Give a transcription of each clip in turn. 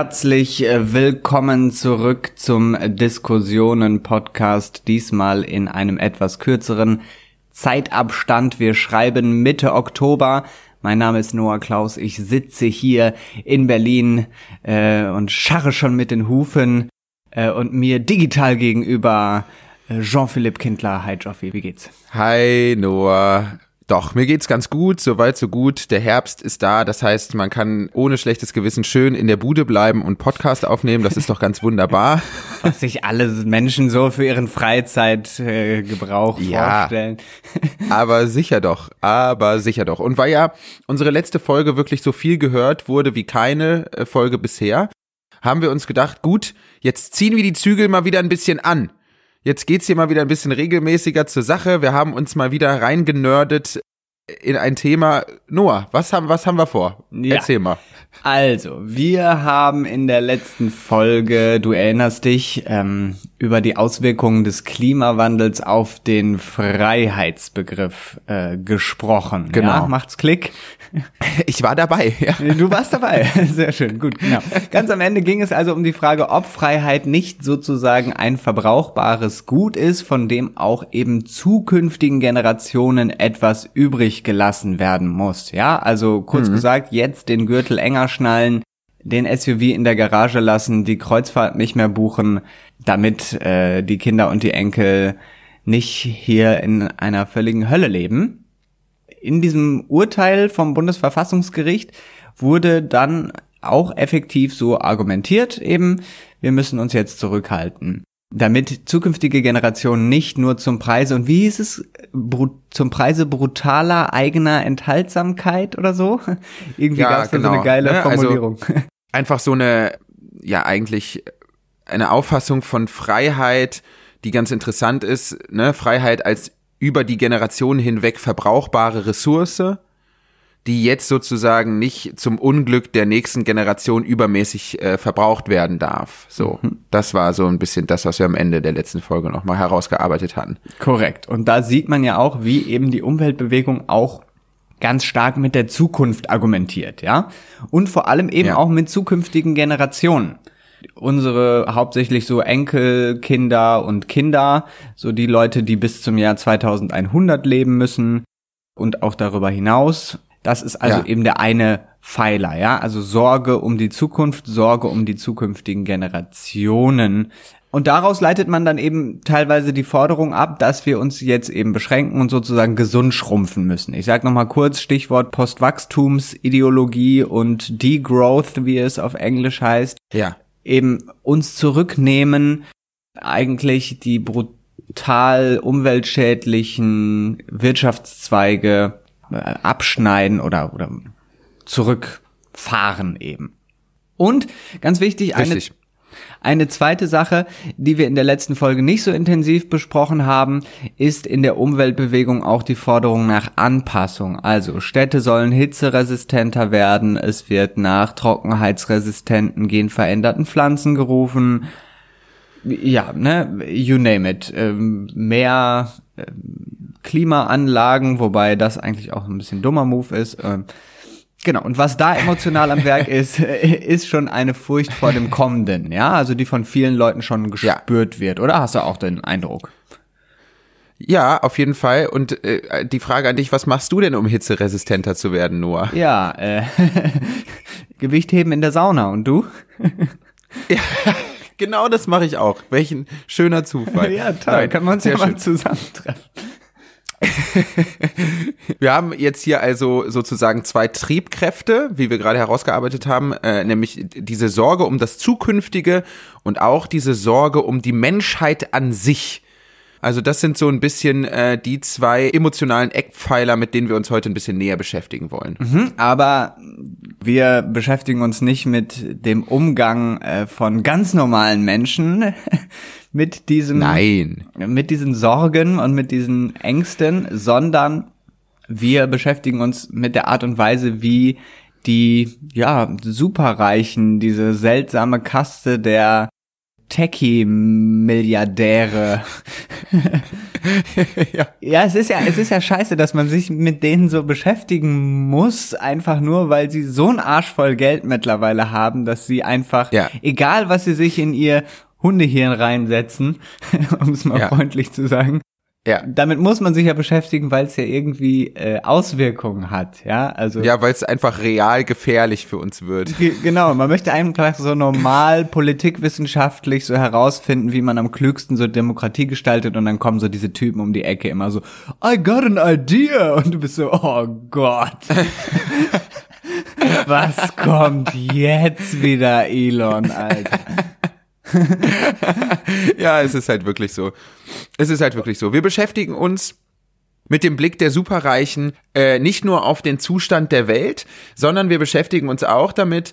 Herzlich äh, willkommen zurück zum Diskussionen-Podcast, diesmal in einem etwas kürzeren Zeitabstand. Wir schreiben Mitte Oktober. Mein Name ist Noah Klaus. Ich sitze hier in Berlin äh, und scharre schon mit den Hufen äh, und mir digital gegenüber äh, Jean-Philippe Kindler. Hi Joffi, wie geht's? Hi Noah. Doch, mir geht's ganz gut, soweit so gut. Der Herbst ist da, das heißt, man kann ohne schlechtes Gewissen schön in der Bude bleiben und Podcast aufnehmen. Das ist doch ganz wunderbar. Was sich alle Menschen so für ihren Freizeitgebrauch äh, ja, vorstellen. aber sicher doch, aber sicher doch. Und weil ja unsere letzte Folge wirklich so viel gehört wurde wie keine äh, Folge bisher, haben wir uns gedacht, gut, jetzt ziehen wir die Zügel mal wieder ein bisschen an. Jetzt geht's hier mal wieder ein bisschen regelmäßiger zur Sache. Wir haben uns mal wieder reingenördet in ein Thema. Noah, was haben, was haben wir vor? Ja. Erzähl mal. Also, wir haben in der letzten Folge, du erinnerst dich, ähm, über die Auswirkungen des Klimawandels auf den Freiheitsbegriff äh, gesprochen. Genau. Ja, macht's Klick. Ich war dabei. Ja. Du warst dabei. Sehr schön. Gut, genau. Ganz am Ende ging es also um die Frage, ob Freiheit nicht sozusagen ein verbrauchbares Gut ist, von dem auch eben zukünftigen Generationen etwas übrig gelassen werden muss. Ja, also kurz mhm. gesagt, jetzt den Gürtel enger schnallen, den SUV in der Garage lassen, die Kreuzfahrt nicht mehr buchen, damit äh, die Kinder und die Enkel nicht hier in einer völligen Hölle leben. In diesem Urteil vom Bundesverfassungsgericht wurde dann auch effektiv so argumentiert, eben, wir müssen uns jetzt zurückhalten, damit zukünftige Generationen nicht nur zum Preise und wie hieß es, zum Preise brutaler eigener Enthaltsamkeit oder so? Irgendwie ja, gab es genau. so eine genau. geile ne? Also Formulierung. Also einfach so eine, ja eigentlich eine Auffassung von Freiheit, die ganz interessant ist, ne? Freiheit als über die Generation hinweg verbrauchbare Ressource, die jetzt sozusagen nicht zum Unglück der nächsten Generation übermäßig äh, verbraucht werden darf. So, mhm. das war so ein bisschen das, was wir am Ende der letzten Folge nochmal herausgearbeitet hatten. Korrekt. Und da sieht man ja auch, wie eben die Umweltbewegung auch ganz stark mit der Zukunft argumentiert, ja? Und vor allem eben ja. auch mit zukünftigen Generationen. Unsere hauptsächlich so Enkel, Kinder und Kinder, so die Leute, die bis zum Jahr 2100 leben müssen und auch darüber hinaus. Das ist also ja. eben der eine Pfeiler, ja? Also Sorge um die Zukunft, Sorge um die zukünftigen Generationen und daraus leitet man dann eben teilweise die Forderung ab, dass wir uns jetzt eben beschränken und sozusagen gesund schrumpfen müssen. Ich sage nochmal kurz Stichwort Postwachstumsideologie und Degrowth, wie es auf Englisch heißt. Ja. Eben uns zurücknehmen, eigentlich die brutal umweltschädlichen Wirtschaftszweige abschneiden oder, oder zurückfahren eben. Und ganz wichtig, Richtig. eine eine zweite Sache, die wir in der letzten Folge nicht so intensiv besprochen haben, ist in der Umweltbewegung auch die Forderung nach Anpassung. Also Städte sollen hitzeresistenter werden, es wird nach trockenheitsresistenten, genveränderten Pflanzen gerufen. Ja, ne, you name it. Ähm, mehr ähm, Klimaanlagen, wobei das eigentlich auch ein bisschen dummer Move ist. Ähm, Genau, und was da emotional am Werk ist, ist schon eine Furcht vor dem Kommenden, ja, also die von vielen Leuten schon gespürt ja. wird, oder hast du auch den Eindruck? Ja, auf jeden Fall. Und äh, die Frage an dich, was machst du denn, um hitzeresistenter zu werden, Noah? Ja, äh, Gewicht heben in der Sauna und du? ja, genau das mache ich auch. Welchen schöner Zufall. ja, toll, Nein, kann man uns ja mal zusammentreffen. wir haben jetzt hier also sozusagen zwei Triebkräfte, wie wir gerade herausgearbeitet haben, äh, nämlich diese Sorge um das Zukünftige und auch diese Sorge um die Menschheit an sich. Also das sind so ein bisschen äh, die zwei emotionalen Eckpfeiler, mit denen wir uns heute ein bisschen näher beschäftigen wollen. Mhm, aber wir beschäftigen uns nicht mit dem Umgang äh, von ganz normalen Menschen mit diesem Nein. mit diesen Sorgen und mit diesen Ängsten, sondern wir beschäftigen uns mit der Art und Weise, wie die ja superreichen, diese seltsame Kaste der Techie-Milliardäre ja. ja, es ist ja, es ist ja scheiße, dass man sich mit denen so beschäftigen muss, einfach nur, weil sie so ein Arsch voll Geld mittlerweile haben, dass sie einfach, ja. egal was sie sich in ihr Hundehirn reinsetzen, um es mal ja. freundlich zu sagen, ja. Damit muss man sich ja beschäftigen, weil es ja irgendwie äh, Auswirkungen hat, ja. Also ja, weil es einfach real gefährlich für uns wird. Genau, man möchte einfach so normal politikwissenschaftlich so herausfinden, wie man am klügsten so Demokratie gestaltet und dann kommen so diese Typen um die Ecke immer so, I got an idea und du bist so, oh Gott. Was kommt jetzt wieder, Elon, Alter? ja, es ist halt wirklich so. Es ist halt wirklich so. Wir beschäftigen uns mit dem Blick der Superreichen äh, nicht nur auf den Zustand der Welt, sondern wir beschäftigen uns auch damit,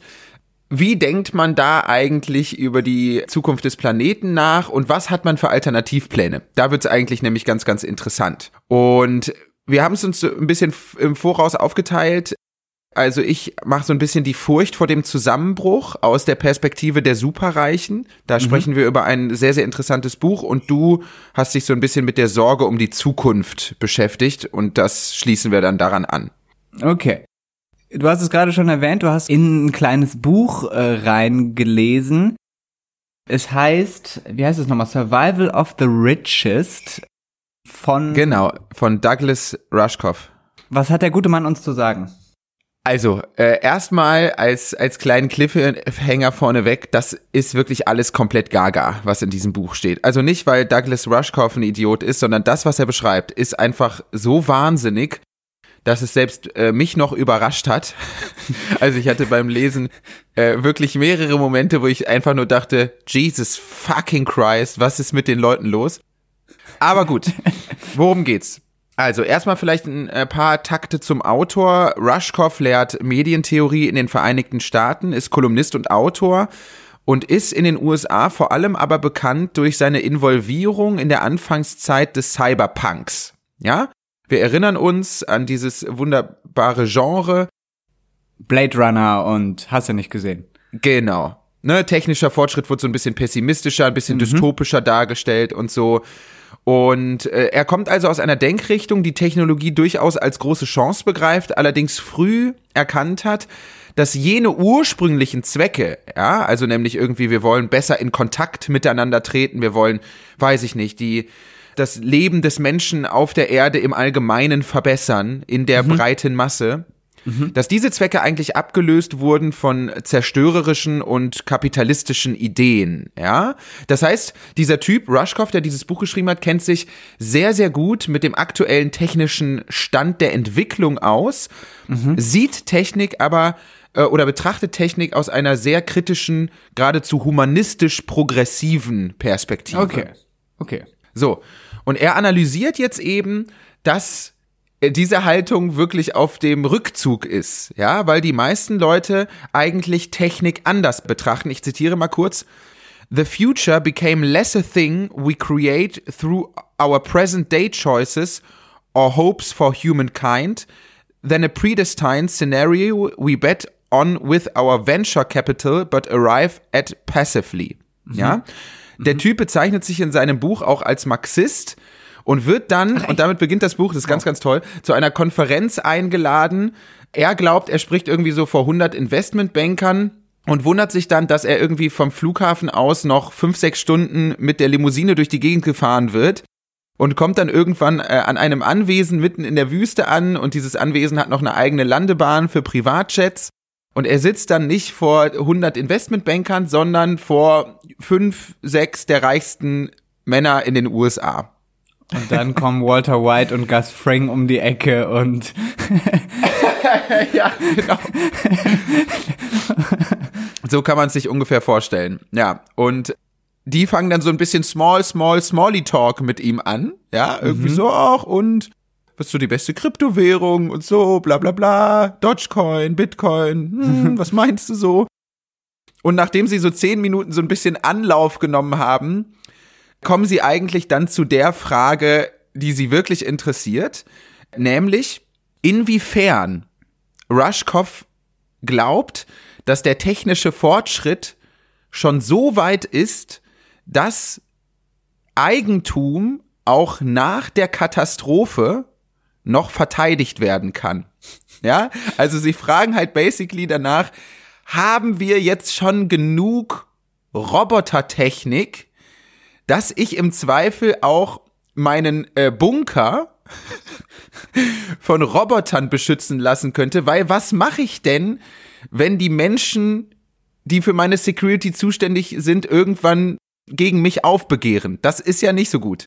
wie denkt man da eigentlich über die Zukunft des Planeten nach und was hat man für Alternativpläne? Da wird es eigentlich nämlich ganz, ganz interessant. Und wir haben es uns ein bisschen im Voraus aufgeteilt. Also ich mache so ein bisschen die Furcht vor dem Zusammenbruch aus der Perspektive der Superreichen. Da mhm. sprechen wir über ein sehr, sehr interessantes Buch und du hast dich so ein bisschen mit der Sorge um die Zukunft beschäftigt und das schließen wir dann daran an. Okay. Du hast es gerade schon erwähnt, du hast in ein kleines Buch äh, reingelesen. Es heißt, wie heißt es nochmal? Survival of the Richest von. Genau, von Douglas Rushkoff. Was hat der gute Mann uns zu sagen? Also, äh, erstmal als, als kleinen Cliffhanger vorneweg, das ist wirklich alles komplett gaga, was in diesem Buch steht. Also nicht, weil Douglas Rushkoff ein Idiot ist, sondern das, was er beschreibt, ist einfach so wahnsinnig, dass es selbst äh, mich noch überrascht hat. also ich hatte beim Lesen äh, wirklich mehrere Momente, wo ich einfach nur dachte, Jesus fucking Christ, was ist mit den Leuten los? Aber gut, worum geht's? Also erstmal vielleicht ein äh, paar Takte zum Autor. Rushkoff lehrt Medientheorie in den Vereinigten Staaten, ist Kolumnist und Autor und ist in den USA vor allem aber bekannt durch seine Involvierung in der Anfangszeit des Cyberpunks. Ja? Wir erinnern uns an dieses wunderbare Genre. Blade Runner und hast du nicht gesehen. Genau. Ne, technischer Fortschritt wird so ein bisschen pessimistischer, ein bisschen mhm. dystopischer dargestellt und so. Und äh, er kommt also aus einer Denkrichtung, die Technologie durchaus als große Chance begreift, allerdings früh erkannt hat, dass jene ursprünglichen Zwecke, ja, also nämlich irgendwie, wir wollen besser in Kontakt miteinander treten, wir wollen, weiß ich nicht, die das Leben des Menschen auf der Erde im Allgemeinen verbessern, in der mhm. breiten Masse, mhm. dass diese Zwecke eigentlich abgelöst wurden von zerstörerischen und kapitalistischen Ideen, ja. Das heißt, dieser Typ, Rushkoff, der dieses Buch geschrieben hat, kennt sich sehr, sehr gut mit dem aktuellen technischen Stand der Entwicklung aus, mhm. sieht Technik aber äh, oder betrachtet Technik aus einer sehr kritischen, geradezu humanistisch progressiven Perspektive. Okay. Okay. So. Und er analysiert jetzt eben, dass diese Haltung wirklich auf dem Rückzug ist, ja, weil die meisten Leute eigentlich Technik anders betrachten. Ich zitiere mal kurz. The future became less a thing we create through our present day choices or hopes for humankind than a predestined scenario we bet on with our venture capital but arrive at passively. Mhm. Ja. Der mhm. Typ bezeichnet sich in seinem Buch auch als Marxist und wird dann, Ach, und damit beginnt das Buch, das ist ganz, ganz toll, zu einer Konferenz eingeladen. Er glaubt, er spricht irgendwie so vor 100 Investmentbankern und wundert sich dann, dass er irgendwie vom Flughafen aus noch fünf, sechs Stunden mit der Limousine durch die Gegend gefahren wird und kommt dann irgendwann äh, an einem Anwesen mitten in der Wüste an und dieses Anwesen hat noch eine eigene Landebahn für Privatjets und er sitzt dann nicht vor 100 Investmentbankern, sondern vor fünf, sechs der reichsten Männer in den USA. Und dann kommen Walter White und Gus Fring um die Ecke und ja, genau. so kann man es sich ungefähr vorstellen. Ja, und die fangen dann so ein bisschen small, small, smally talk mit ihm an. Ja, irgendwie mhm. so auch und was ist so die beste Kryptowährung und so, bla bla bla, Dogecoin, Bitcoin, hm, was meinst du so? Und nachdem sie so zehn Minuten so ein bisschen Anlauf genommen haben, kommen sie eigentlich dann zu der Frage, die sie wirklich interessiert, nämlich inwiefern Rushkoff glaubt, dass der technische Fortschritt schon so weit ist, dass Eigentum auch nach der Katastrophe noch verteidigt werden kann. Ja, also sie fragen halt basically danach, haben wir jetzt schon genug Robotertechnik, dass ich im Zweifel auch meinen äh, Bunker von Robotern beschützen lassen könnte, weil was mache ich denn, wenn die Menschen, die für meine Security zuständig sind, irgendwann gegen mich aufbegehren? Das ist ja nicht so gut.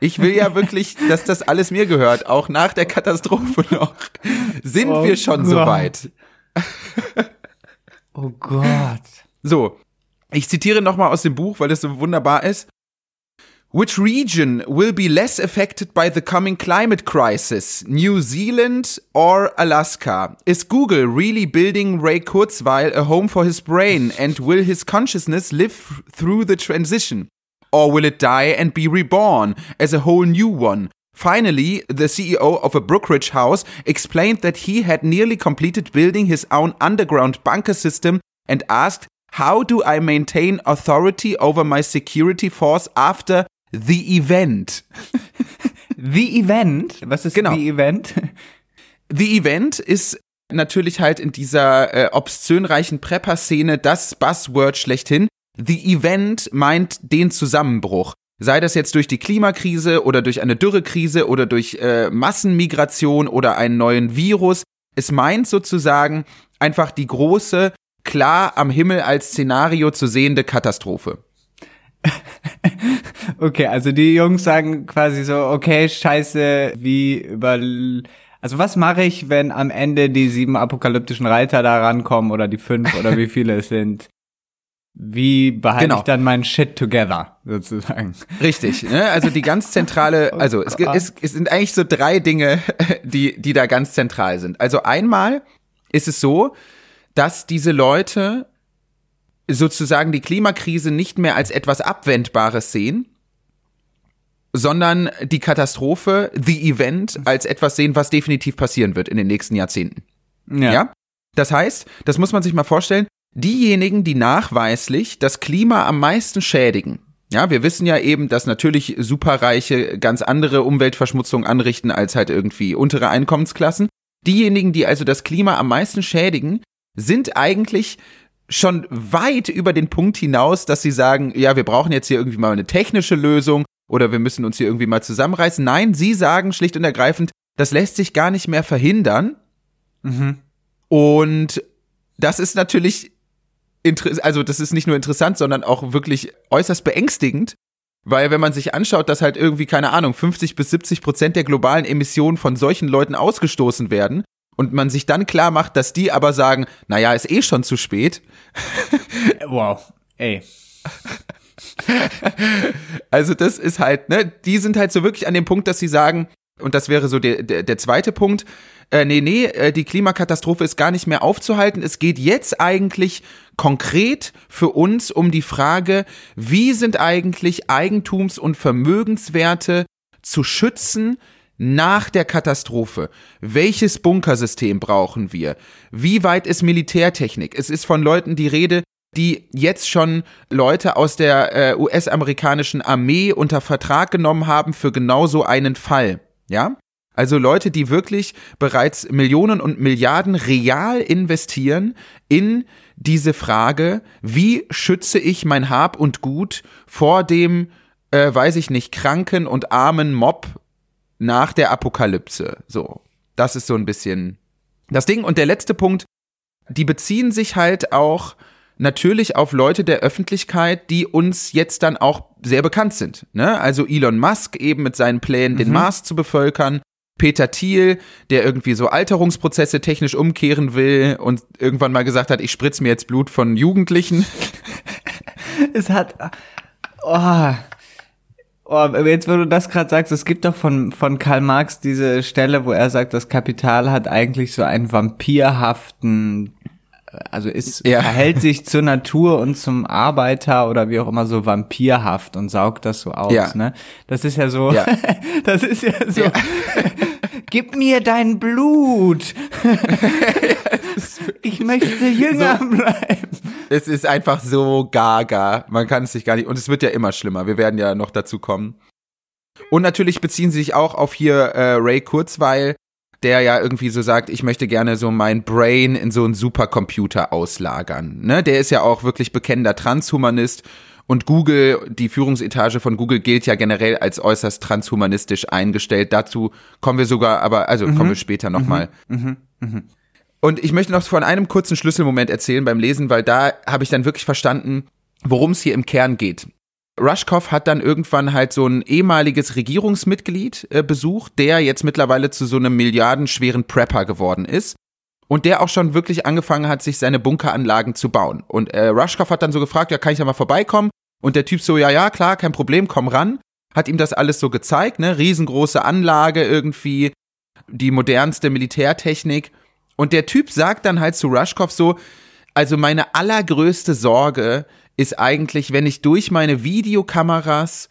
Ich will ja wirklich, dass das alles mir gehört, auch nach der Katastrophe noch. Sind oh wir schon Gott. so weit? oh Gott. So, ich zitiere nochmal aus dem Buch, weil es so wunderbar ist. Which region will be less affected by the coming climate crisis? New Zealand or Alaska? Is Google really building Ray Kurzweil a home for his brain and will his consciousness live through the transition? Or will it die and be reborn as a whole new one? Finally, the CEO of a brokerage house explained that he had nearly completed building his own underground bunker system and asked, How do I maintain authority over my security force after the event? the Event? Was ist genau. The Event? The Event ist natürlich halt in dieser äh, obszönreichen Prepper-Szene das Buzzword schlechthin, The Event meint den Zusammenbruch. Sei das jetzt durch die Klimakrise oder durch eine Dürrekrise oder durch äh, Massenmigration oder einen neuen Virus. Es meint sozusagen einfach die große, klar am Himmel als Szenario zu sehende Katastrophe. okay, also die Jungs sagen quasi so, okay, scheiße, wie über also was mache ich, wenn am Ende die sieben apokalyptischen Reiter da rankommen oder die fünf oder wie viele es sind? wie behalte genau. ich dann meinen Shit together, sozusagen. Richtig, ne? also die ganz zentrale, oh also es, es, es sind eigentlich so drei Dinge, die, die da ganz zentral sind. Also einmal ist es so, dass diese Leute sozusagen die Klimakrise nicht mehr als etwas Abwendbares sehen, sondern die Katastrophe, the Event, als etwas sehen, was definitiv passieren wird in den nächsten Jahrzehnten. Ja. ja? Das heißt, das muss man sich mal vorstellen, diejenigen, die nachweislich das Klima am meisten schädigen. Ja, wir wissen ja eben, dass natürlich Superreiche ganz andere Umweltverschmutzung anrichten als halt irgendwie untere Einkommensklassen. Diejenigen, die also das Klima am meisten schädigen, sind eigentlich schon weit über den Punkt hinaus, dass sie sagen, ja, wir brauchen jetzt hier irgendwie mal eine technische Lösung oder wir müssen uns hier irgendwie mal zusammenreißen. Nein, sie sagen schlicht und ergreifend, das lässt sich gar nicht mehr verhindern. Mhm. Und das ist natürlich also das ist nicht nur interessant, sondern auch wirklich äußerst beängstigend, weil wenn man sich anschaut, dass halt irgendwie, keine Ahnung, 50 bis 70 Prozent der globalen Emissionen von solchen Leuten ausgestoßen werden und man sich dann klar macht, dass die aber sagen, naja, ist eh schon zu spät. Wow, ey. Also das ist halt, ne, die sind halt so wirklich an dem Punkt, dass sie sagen, und das wäre so der, der, der zweite Punkt, äh, nee, nee, äh, die Klimakatastrophe ist gar nicht mehr aufzuhalten. Es geht jetzt eigentlich konkret für uns um die Frage, wie sind eigentlich Eigentums- und Vermögenswerte zu schützen, nach der Katastrophe. Welches Bunkersystem brauchen wir? Wie weit ist Militärtechnik? Es ist von Leuten die Rede, die jetzt schon Leute aus der äh, US-amerikanischen Armee unter Vertrag genommen haben für genau so einen Fall. Ja? Also Leute, die wirklich bereits Millionen und Milliarden real investieren in diese Frage, wie schütze ich mein Hab und Gut vor dem, äh, weiß ich nicht, kranken und armen Mob nach der Apokalypse. So, das ist so ein bisschen das Ding. Und der letzte Punkt, die beziehen sich halt auch natürlich auf Leute der Öffentlichkeit, die uns jetzt dann auch sehr bekannt sind. Ne? Also Elon Musk eben mit seinen Plänen, den mhm. Mars zu bevölkern. Peter Thiel, der irgendwie so Alterungsprozesse technisch umkehren will und irgendwann mal gesagt hat, ich spritze mir jetzt Blut von Jugendlichen. es hat, oh, oh, jetzt wo du das gerade sagst, es gibt doch von, von Karl Marx diese Stelle, wo er sagt, das Kapital hat eigentlich so einen vampirhaften also ist, ja. verhält sich zur Natur und zum Arbeiter oder wie auch immer so vampirhaft und saugt das so aus, ja. ne? Das ist ja so, ja. das ist ja so, gib mir dein Blut. ich möchte jünger so, bleiben. Es ist einfach so gaga. Man kann es sich gar nicht, und es wird ja immer schlimmer. Wir werden ja noch dazu kommen. Und natürlich beziehen sie sich auch auf hier äh, Ray Kurzweil, der ja irgendwie so sagt, ich möchte gerne so mein Brain in so einen Supercomputer auslagern. Ne? Der ist ja auch wirklich bekennender Transhumanist und Google, die Führungsetage von Google gilt ja generell als äußerst transhumanistisch eingestellt. Dazu kommen wir sogar, aber also mhm. kommen wir später nochmal. Mhm. Mhm. mhm. Und ich möchte noch von einem kurzen Schlüsselmoment erzählen beim Lesen, weil da habe ich dann wirklich verstanden, worum es hier im Kern geht. Rushkoff hat dann irgendwann halt so ein ehemaliges Regierungsmitglied äh, besucht, der jetzt mittlerweile zu so einem milliardenschweren Prepper geworden ist und der auch schon wirklich angefangen hat, sich seine Bunkeranlagen zu bauen. Und äh, Rushkoff hat dann so gefragt, ja, kann ich da mal vorbeikommen? Und der Typ so, ja, ja, klar, kein Problem, komm ran. Hat ihm das alles so gezeigt, ne? Riesengroße Anlage irgendwie, die modernste Militärtechnik. Und der Typ sagt dann halt zu Rushkoff so, also meine allergrößte Sorge ist eigentlich, wenn ich durch meine Videokameras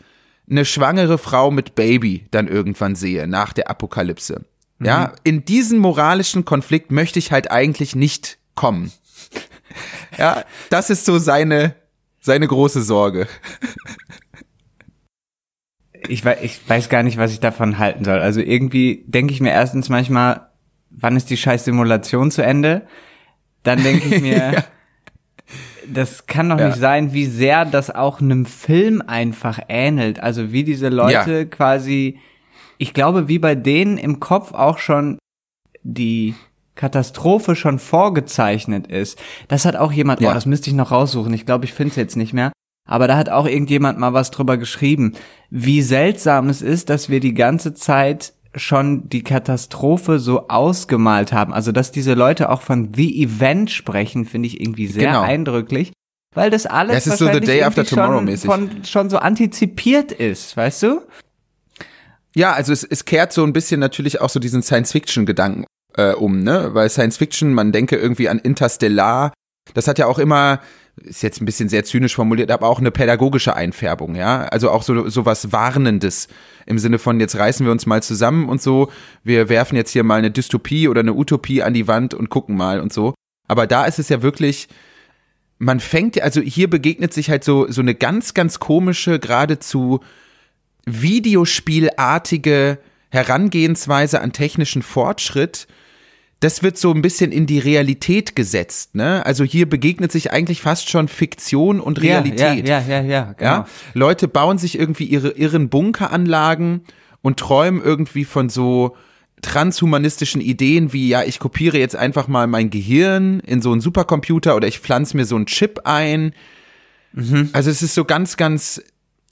eine schwangere Frau mit Baby dann irgendwann sehe, nach der Apokalypse. Ja, mhm. in diesen moralischen Konflikt möchte ich halt eigentlich nicht kommen. ja, das ist so seine, seine große Sorge. Ich weiß, ich weiß gar nicht, was ich davon halten soll. Also irgendwie denke ich mir erstens manchmal, wann ist die scheiß Simulation zu Ende? Dann denke ich mir, ja. Das kann doch ja. nicht sein, wie sehr das auch einem Film einfach ähnelt. Also wie diese Leute ja. quasi ich glaube, wie bei denen im Kopf auch schon die Katastrophe schon vorgezeichnet ist. Das hat auch jemand, ja. oh, das müsste ich noch raussuchen. Ich glaube, ich finde es jetzt nicht mehr. Aber da hat auch irgendjemand mal was drüber geschrieben, wie seltsam es ist, dass wir die ganze Zeit schon die Katastrophe so ausgemalt haben. Also, dass diese Leute auch von The Event sprechen, finde ich irgendwie sehr genau. eindrücklich. Weil das alles das ist so the day after tomorrow mäßig. Von, schon so antizipiert ist, weißt du? Ja, also es, es kehrt so ein bisschen natürlich auch so diesen Science-Fiction-Gedanken äh, um, ne? Weil Science-Fiction, man denke irgendwie an Interstellar, das hat ja auch immer, ist jetzt ein bisschen sehr zynisch formuliert, aber auch eine pädagogische Einfärbung, ja. Also auch so, so was Warnendes im Sinne von, jetzt reißen wir uns mal zusammen und so, wir werfen jetzt hier mal eine Dystopie oder eine Utopie an die Wand und gucken mal und so. Aber da ist es ja wirklich, man fängt, also hier begegnet sich halt so, so eine ganz, ganz komische, geradezu Videospielartige Herangehensweise an technischen Fortschritt, das wird so ein bisschen in die Realität gesetzt, ne? Also hier begegnet sich eigentlich fast schon Fiktion und Realität. Ja, ja, ja, ja, genau. ja? Leute bauen sich irgendwie ihre irren Bunkeranlagen und träumen irgendwie von so transhumanistischen Ideen wie, ja, ich kopiere jetzt einfach mal mein Gehirn in so einen Supercomputer oder ich pflanze mir so einen Chip ein. Mhm. Also es ist so ganz, ganz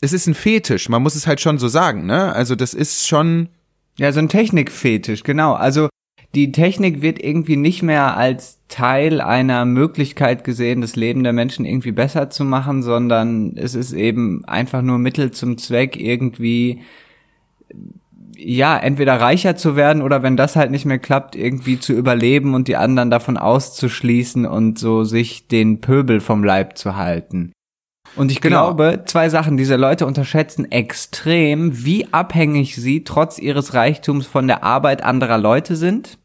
es ist ein Fetisch, man muss es halt schon so sagen, ne? Also das ist schon. Ja, so ein Technikfetisch, genau. Also die Technik wird irgendwie nicht mehr als Teil einer Möglichkeit gesehen, das Leben der Menschen irgendwie besser zu machen, sondern es ist eben einfach nur Mittel zum Zweck, irgendwie ja, entweder reicher zu werden oder wenn das halt nicht mehr klappt, irgendwie zu überleben und die anderen davon auszuschließen und so sich den Pöbel vom Leib zu halten. Und ich genau. glaube, zwei Sachen. Diese Leute unterschätzen extrem, wie abhängig sie trotz ihres Reichtums von der Arbeit anderer Leute sind.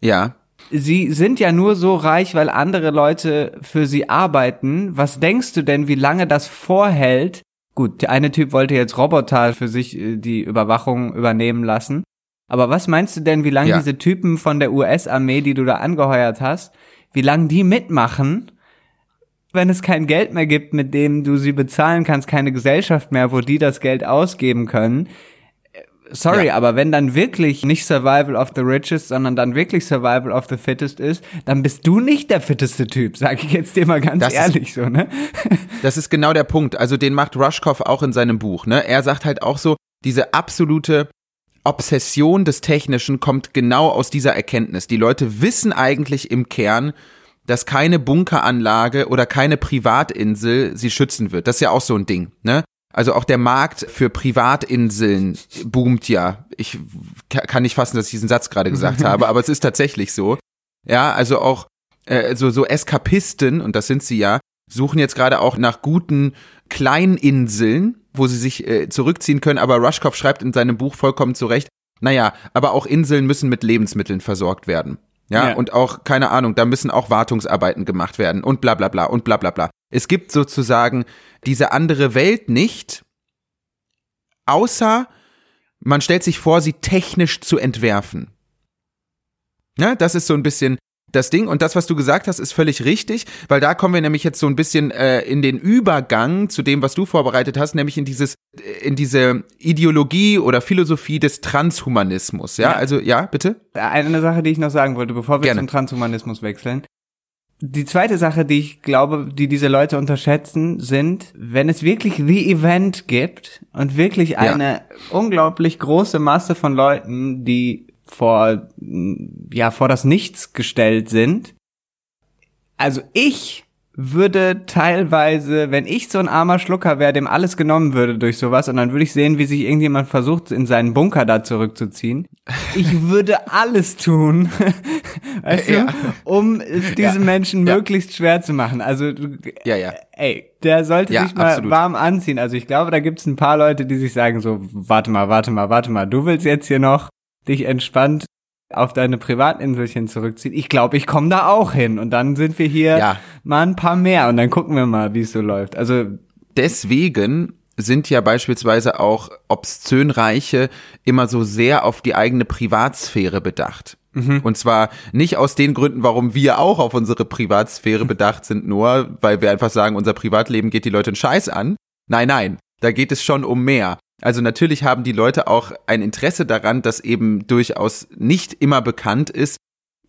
Ja. Sie sind ja nur so reich, weil andere Leute für sie arbeiten. Was denkst du denn, wie lange das vorhält? Gut, der eine Typ wollte jetzt Roboter für sich äh, die Überwachung übernehmen lassen. Aber was meinst du denn, wie lange ja. diese Typen von der US-Armee, die du da angeheuert hast, wie lange die mitmachen, wenn es kein Geld mehr gibt, mit dem du sie bezahlen kannst, keine Gesellschaft mehr, wo die das Geld ausgeben können. Sorry, ja. aber wenn dann wirklich nicht Survival of the Richest, sondern dann wirklich Survival of the Fittest ist, dann bist du nicht der fitteste Typ, sag ich jetzt dir mal ganz das ehrlich ist, so, ne? Das ist genau der Punkt. Also den macht Rushkoff auch in seinem Buch, ne? Er sagt halt auch so, diese absolute Obsession des Technischen kommt genau aus dieser Erkenntnis. Die Leute wissen eigentlich im Kern, dass keine Bunkeranlage oder keine Privatinsel sie schützen wird. Das ist ja auch so ein Ding, ne? Also auch der Markt für Privatinseln boomt ja. Ich kann nicht fassen, dass ich diesen Satz gerade gesagt habe, aber es ist tatsächlich so. Ja, also auch äh, so, so Eskapisten, und das sind sie ja, suchen jetzt gerade auch nach guten Kleininseln, wo sie sich äh, zurückziehen können. Aber Rushkoff schreibt in seinem Buch vollkommen zurecht, naja, aber auch Inseln müssen mit Lebensmitteln versorgt werden. Ja, ja, und auch, keine Ahnung, da müssen auch Wartungsarbeiten gemacht werden und bla bla bla und bla bla bla. Es gibt sozusagen diese andere Welt nicht, außer man stellt sich vor, sie technisch zu entwerfen. Ja, das ist so ein bisschen das Ding. Und das, was du gesagt hast, ist völlig richtig, weil da kommen wir nämlich jetzt so ein bisschen äh, in den Übergang zu dem, was du vorbereitet hast, nämlich in dieses, in diese Ideologie oder Philosophie des Transhumanismus. Ja, ja. also ja, bitte. Eine Sache, die ich noch sagen wollte, bevor wir Gerne. zum Transhumanismus wechseln. Die zweite Sache, die ich glaube, die diese Leute unterschätzen, sind, wenn es wirklich The Event gibt und wirklich eine ja. unglaublich große Masse von Leuten, die vor, ja, vor das Nichts gestellt sind. Also ich würde teilweise, wenn ich so ein armer Schlucker wäre, dem alles genommen würde durch sowas und dann würde ich sehen, wie sich irgendjemand versucht, in seinen Bunker da zurückzuziehen. Ich würde alles tun, weißt ja. du, um es diesen ja. Menschen ja. möglichst schwer zu machen. Also, ja, ja. ey, der sollte sich mal absolut. warm anziehen. Also ich glaube, da gibt es ein paar Leute, die sich sagen so, warte mal, warte mal, warte mal, du willst jetzt hier noch dich entspannt auf deine Privatinselchen zurückziehen. Ich glaube, ich komme da auch hin und dann sind wir hier ja. mal ein paar mehr und dann gucken wir mal, wie es so läuft. Also deswegen sind ja beispielsweise auch Obszönreiche immer so sehr auf die eigene Privatsphäre bedacht. Mhm. Und zwar nicht aus den Gründen, warum wir auch auf unsere Privatsphäre bedacht sind, nur weil wir einfach sagen, unser Privatleben geht die Leute einen Scheiß an. Nein, nein, da geht es schon um mehr. Also natürlich haben die Leute auch ein Interesse daran, dass eben durchaus nicht immer bekannt ist,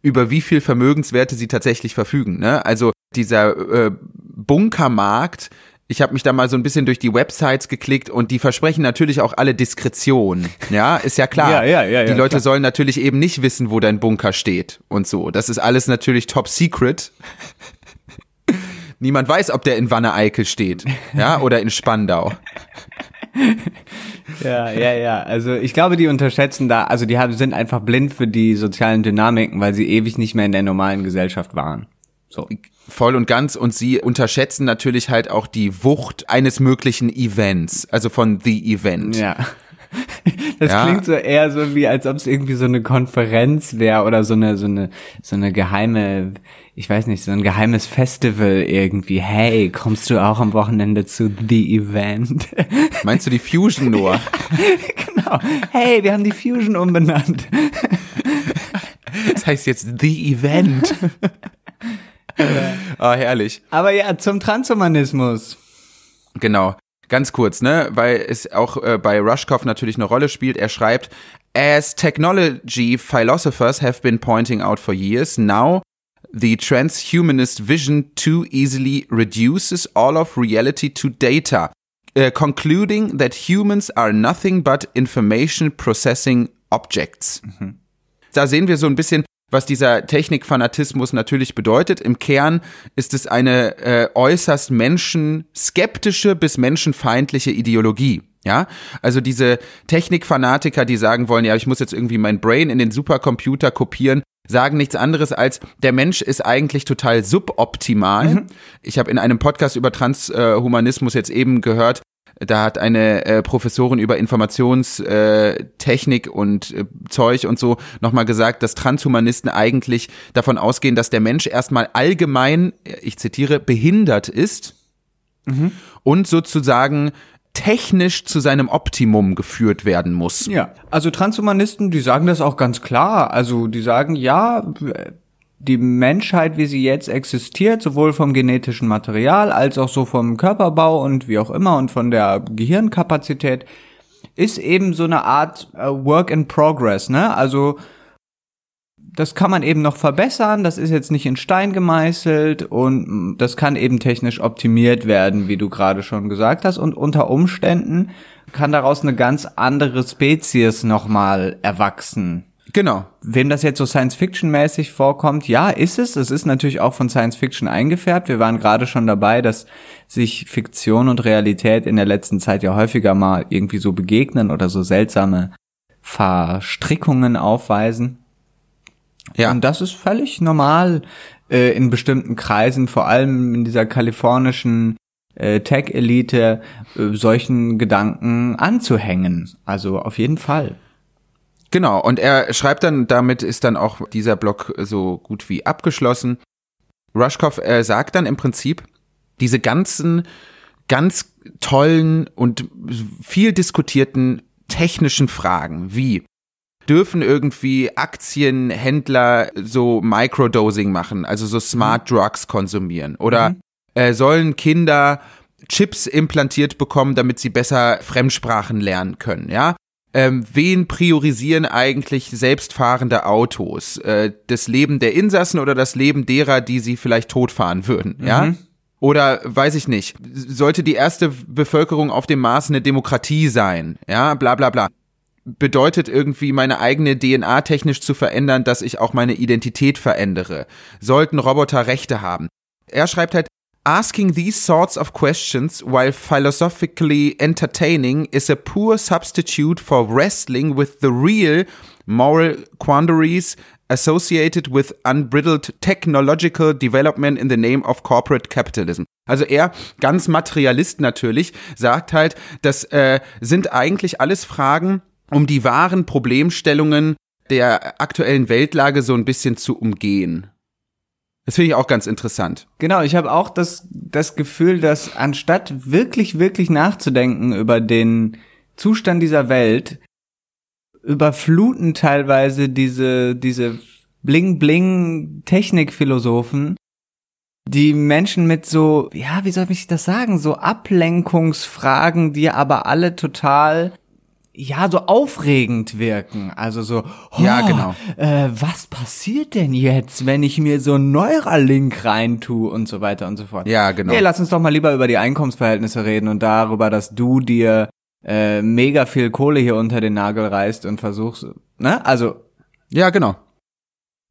über wie viel Vermögenswerte sie tatsächlich verfügen. Ne? Also dieser äh, Bunkermarkt, ich habe mich da mal so ein bisschen durch die Websites geklickt und die versprechen natürlich auch alle Diskretion. Ja, ist ja klar. ja, ja, ja, die Leute klar. sollen natürlich eben nicht wissen, wo dein Bunker steht und so. Das ist alles natürlich top secret. Niemand weiß, ob der in Wanne-Eickel steht, ja, oder in Spandau. ja, ja, ja. Also ich glaube, die unterschätzen da, also die haben, sind einfach blind für die sozialen Dynamiken, weil sie ewig nicht mehr in der normalen Gesellschaft waren. So. Voll und ganz. Und sie unterschätzen natürlich halt auch die Wucht eines möglichen Events, also von The Event. Ja. Das ja. klingt so eher so wie, als ob es irgendwie so eine Konferenz wäre oder so eine, so eine, so eine geheime, ich weiß nicht, so ein geheimes Festival irgendwie. Hey, kommst du auch am Wochenende zu The Event? Meinst du die Fusion nur? genau. Hey, wir haben die Fusion umbenannt. Das heißt jetzt The Event. Ah, oh, herrlich. Aber ja, zum Transhumanismus. Genau. Ganz kurz, ne, weil es auch äh, bei Rushkoff natürlich eine Rolle spielt. Er schreibt, as technology philosophers have been pointing out for years, now the transhumanist vision too easily reduces all of reality to data, uh, concluding that humans are nothing but information processing objects. Mhm. Da sehen wir so ein bisschen, was dieser Technikfanatismus natürlich bedeutet. Im Kern ist es eine äh, äußerst menschenskeptische bis menschenfeindliche Ideologie. Ja, also diese Technikfanatiker, die sagen wollen, ja, ich muss jetzt irgendwie mein Brain in den Supercomputer kopieren, sagen nichts anderes als, der Mensch ist eigentlich total suboptimal. Mhm. Ich habe in einem Podcast über Transhumanismus jetzt eben gehört, da hat eine äh, Professorin über Informationstechnik äh, und äh, Zeug und so nochmal gesagt, dass Transhumanisten eigentlich davon ausgehen, dass der Mensch erstmal allgemein, ich zitiere, behindert ist mhm. und sozusagen technisch zu seinem Optimum geführt werden muss. Ja, also Transhumanisten, die sagen das auch ganz klar. Also die sagen, ja, die Menschheit, wie sie jetzt existiert, sowohl vom genetischen Material als auch so vom Körperbau und wie auch immer und von der Gehirnkapazität, ist eben so eine Art äh, Work in Progress, ne? Also das kann man eben noch verbessern, das ist jetzt nicht in Stein gemeißelt und das kann eben technisch optimiert werden, wie du gerade schon gesagt hast und unter Umständen kann daraus eine ganz andere Spezies nochmal erwachsen. Genau. Wem das jetzt so Science-Fiction-mäßig vorkommt, ja, ist es. Es ist natürlich auch von Science-Fiction eingefärbt. Wir waren gerade schon dabei, dass sich Fiktion und Realität in der letzten Zeit ja häufiger mal irgendwie so begegnen oder so seltsame Verstrickungen aufweisen. Ja. Und das ist völlig normal äh, in bestimmten Kreisen, vor allem in dieser kalifornischen äh, Tech-Elite, äh, solchen Gedanken anzuhängen. Also auf jeden Fall. Genau, und er schreibt dann, damit ist dann auch dieser Block so gut wie abgeschlossen. Rushkoff äh, sagt dann im Prinzip, diese ganzen ganz tollen und viel diskutierten technischen Fragen wie dürfen irgendwie Aktienhändler so Microdosing machen, also so Smart mhm. Drugs konsumieren oder mhm. äh, sollen Kinder Chips implantiert bekommen, damit sie besser Fremdsprachen lernen können, ja? Ähm, wen priorisieren eigentlich selbstfahrende Autos? Äh, das Leben der Insassen oder das Leben derer, die sie vielleicht totfahren würden, ja? Mhm. Oder weiß ich nicht, sollte die erste Bevölkerung auf dem Mars eine Demokratie sein? Ja, bla bla bla. Bedeutet irgendwie meine eigene DNA technisch zu verändern, dass ich auch meine Identität verändere? Sollten Roboter Rechte haben? Er schreibt halt, Asking these sorts of questions while philosophically entertaining is a poor substitute for wrestling with the real moral quandaries associated with unbridled technological development in the name of corporate capitalism. Also er, ganz Materialist natürlich, sagt halt, das äh, sind eigentlich alles Fragen, um die wahren Problemstellungen der aktuellen Weltlage so ein bisschen zu umgehen. Das finde ich auch ganz interessant. Genau, ich habe auch das, das Gefühl, dass anstatt wirklich, wirklich nachzudenken über den Zustand dieser Welt, überfluten teilweise diese, diese Bling-Bling-Technikphilosophen die Menschen mit so, ja, wie soll ich das sagen, so Ablenkungsfragen, die aber alle total ja, so aufregend wirken. Also so, oh, ja, genau. Äh, was passiert denn jetzt, wenn ich mir so einen Neuralink reintue und so weiter und so fort. Ja, genau. Nee, lass uns doch mal lieber über die Einkommensverhältnisse reden und darüber, dass du dir äh, mega viel Kohle hier unter den Nagel reißt und versuchst, ne? Also. Ja, genau.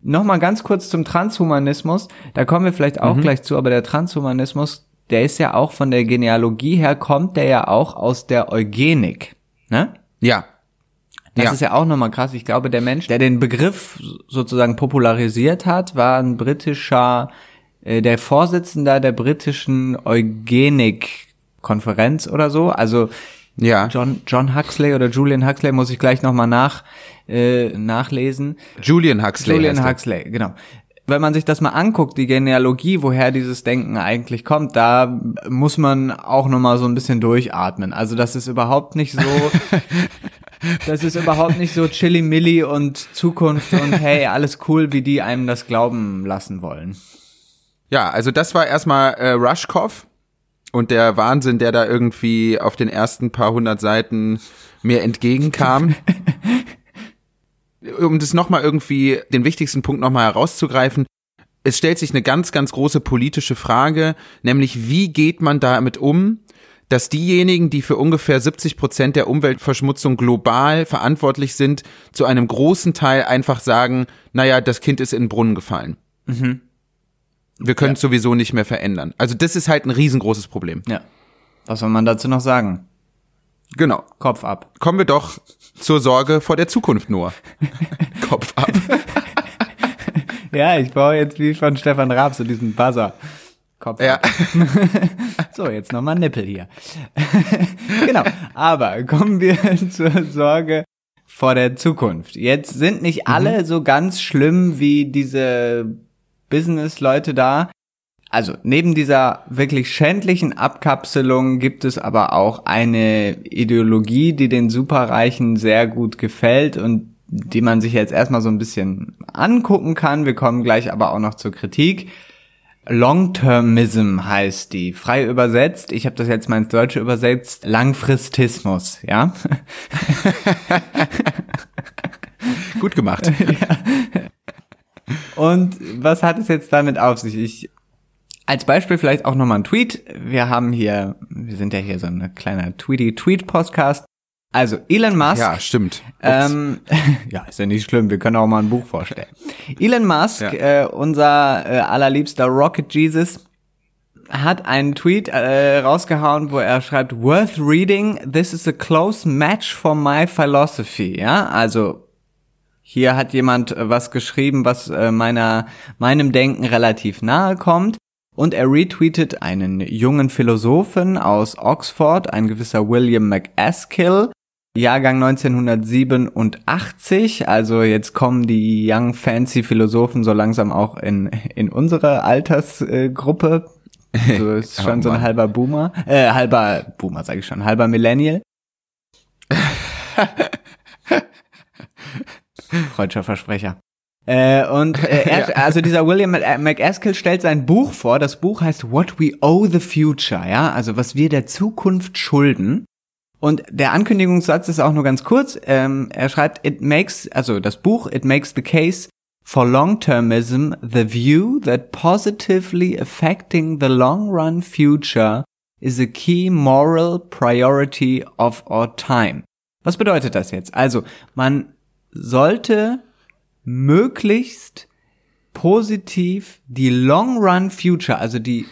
Nochmal ganz kurz zum Transhumanismus. Da kommen wir vielleicht auch mhm. gleich zu, aber der Transhumanismus, der ist ja auch von der Genealogie her, kommt der ja auch aus der Eugenik. Ne? Ja. Das ja. ist ja auch nochmal krass. Ich glaube, der Mensch, der den Begriff sozusagen popularisiert hat, war ein britischer, äh, der Vorsitzender der britischen Eugenik-Konferenz oder so. Also ja. John, John Huxley oder Julian Huxley muss ich gleich nochmal nach, äh, nachlesen. Julian Huxley. Julian Huxley, genau wenn man sich das mal anguckt, die Genealogie, woher dieses Denken eigentlich kommt, da muss man auch nochmal so ein bisschen durchatmen. Also das ist überhaupt nicht so, das ist überhaupt nicht so Chili Milli und Zukunft und hey, alles cool, wie die einem das glauben lassen wollen. Ja, also das war erstmal äh, Rushkov und der Wahnsinn, der da irgendwie auf den ersten paar hundert Seiten mir entgegenkam. um das nochmal irgendwie, den wichtigsten Punkt nochmal herauszugreifen, es stellt sich eine ganz, ganz große politische Frage, nämlich wie geht man damit um, dass diejenigen, die für ungefähr 70 Prozent der Umweltverschmutzung global verantwortlich sind, zu einem großen Teil einfach sagen, naja, das Kind ist in den Brunnen gefallen. Mhm. Wir können es sowieso nicht mehr verändern. Also das ist halt ein riesengroßes Problem. Ja. Was soll man dazu noch sagen? Genau. Kopf ab. Kommen wir doch zur Sorge vor der Zukunft nur. Kopf ab. ja, ich brauche jetzt wie von Stefan Raab so diesen Buzzer. Kopf ja. ab. so, jetzt nochmal Nippel hier. genau. Aber kommen wir zur Sorge vor der Zukunft. Jetzt sind nicht alle mhm. so ganz schlimm wie diese Business-Leute da, also neben dieser wirklich schändlichen Abkapselung gibt es aber auch eine Ideologie, die den Superreichen sehr gut gefällt und die man sich jetzt erstmal so ein bisschen angucken kann. Wir kommen gleich aber auch noch zur Kritik. Long-Termism heißt die, frei übersetzt. Ich habe das jetzt mal ins Deutsche übersetzt. Langfristismus, ja. Gut gemacht. ja. Und was hat es jetzt damit auf sich? Ich als Beispiel vielleicht auch nochmal ein Tweet. Wir haben hier, wir sind ja hier so ein kleiner Tweety-Tweet-Podcast. Also Elon Musk. Ja, stimmt. Ähm, ja, ist ja nicht schlimm. Wir können auch mal ein Buch vorstellen. Elon Musk, ja. äh, unser äh, allerliebster Rocket Jesus, hat einen Tweet äh, rausgehauen, wo er schreibt, worth reading, this is a close match for my philosophy. Ja, also hier hat jemand was geschrieben, was äh, meiner, meinem Denken relativ nahe kommt. Und er retweetet einen jungen Philosophen aus Oxford, ein gewisser William McAskill, Jahrgang 1987. Also jetzt kommen die Young Fancy Philosophen so langsam auch in, in unsere Altersgruppe. So ist schon so ein halber Boomer, äh, halber Boomer, sage ich schon, halber Millennial. Freudscher Versprecher. Äh, und äh, er, ja. also dieser William McAskill stellt sein Buch vor. Das Buch heißt What We Owe the Future, ja, also was wir der Zukunft schulden. Und der Ankündigungssatz ist auch nur ganz kurz. Ähm, er schreibt, it makes, also das Buch, it makes the case for long-termism the view that positively affecting the long-run future is a key moral priority of our time. Was bedeutet das jetzt? Also, man sollte möglichst positiv die Long Run Future, also die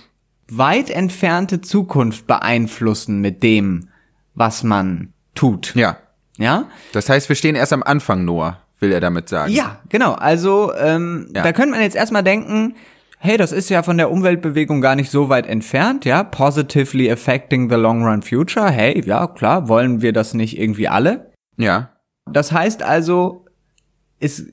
weit entfernte Zukunft beeinflussen mit dem, was man tut. Ja. Ja? Das heißt, wir stehen erst am Anfang, Noah, will er damit sagen. Ja, genau. Also, ähm, ja. da könnte man jetzt erstmal denken, hey, das ist ja von der Umweltbewegung gar nicht so weit entfernt, ja, positively affecting the long run future. Hey, ja, klar, wollen wir das nicht irgendwie alle? Ja. Das heißt also, es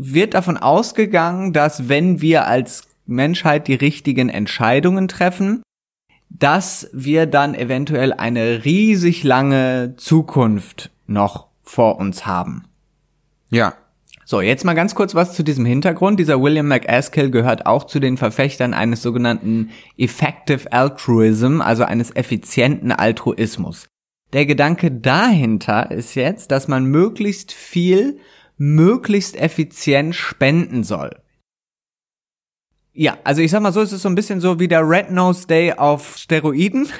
wird davon ausgegangen, dass wenn wir als Menschheit die richtigen Entscheidungen treffen, dass wir dann eventuell eine riesig lange Zukunft noch vor uns haben. Ja. So, jetzt mal ganz kurz was zu diesem Hintergrund. Dieser William McAskill gehört auch zu den Verfechtern eines sogenannten Effective Altruism, also eines effizienten Altruismus. Der Gedanke dahinter ist jetzt, dass man möglichst viel möglichst effizient spenden soll. Ja, also ich sag mal so, es ist so ein bisschen so wie der Red Nose Day auf Steroiden.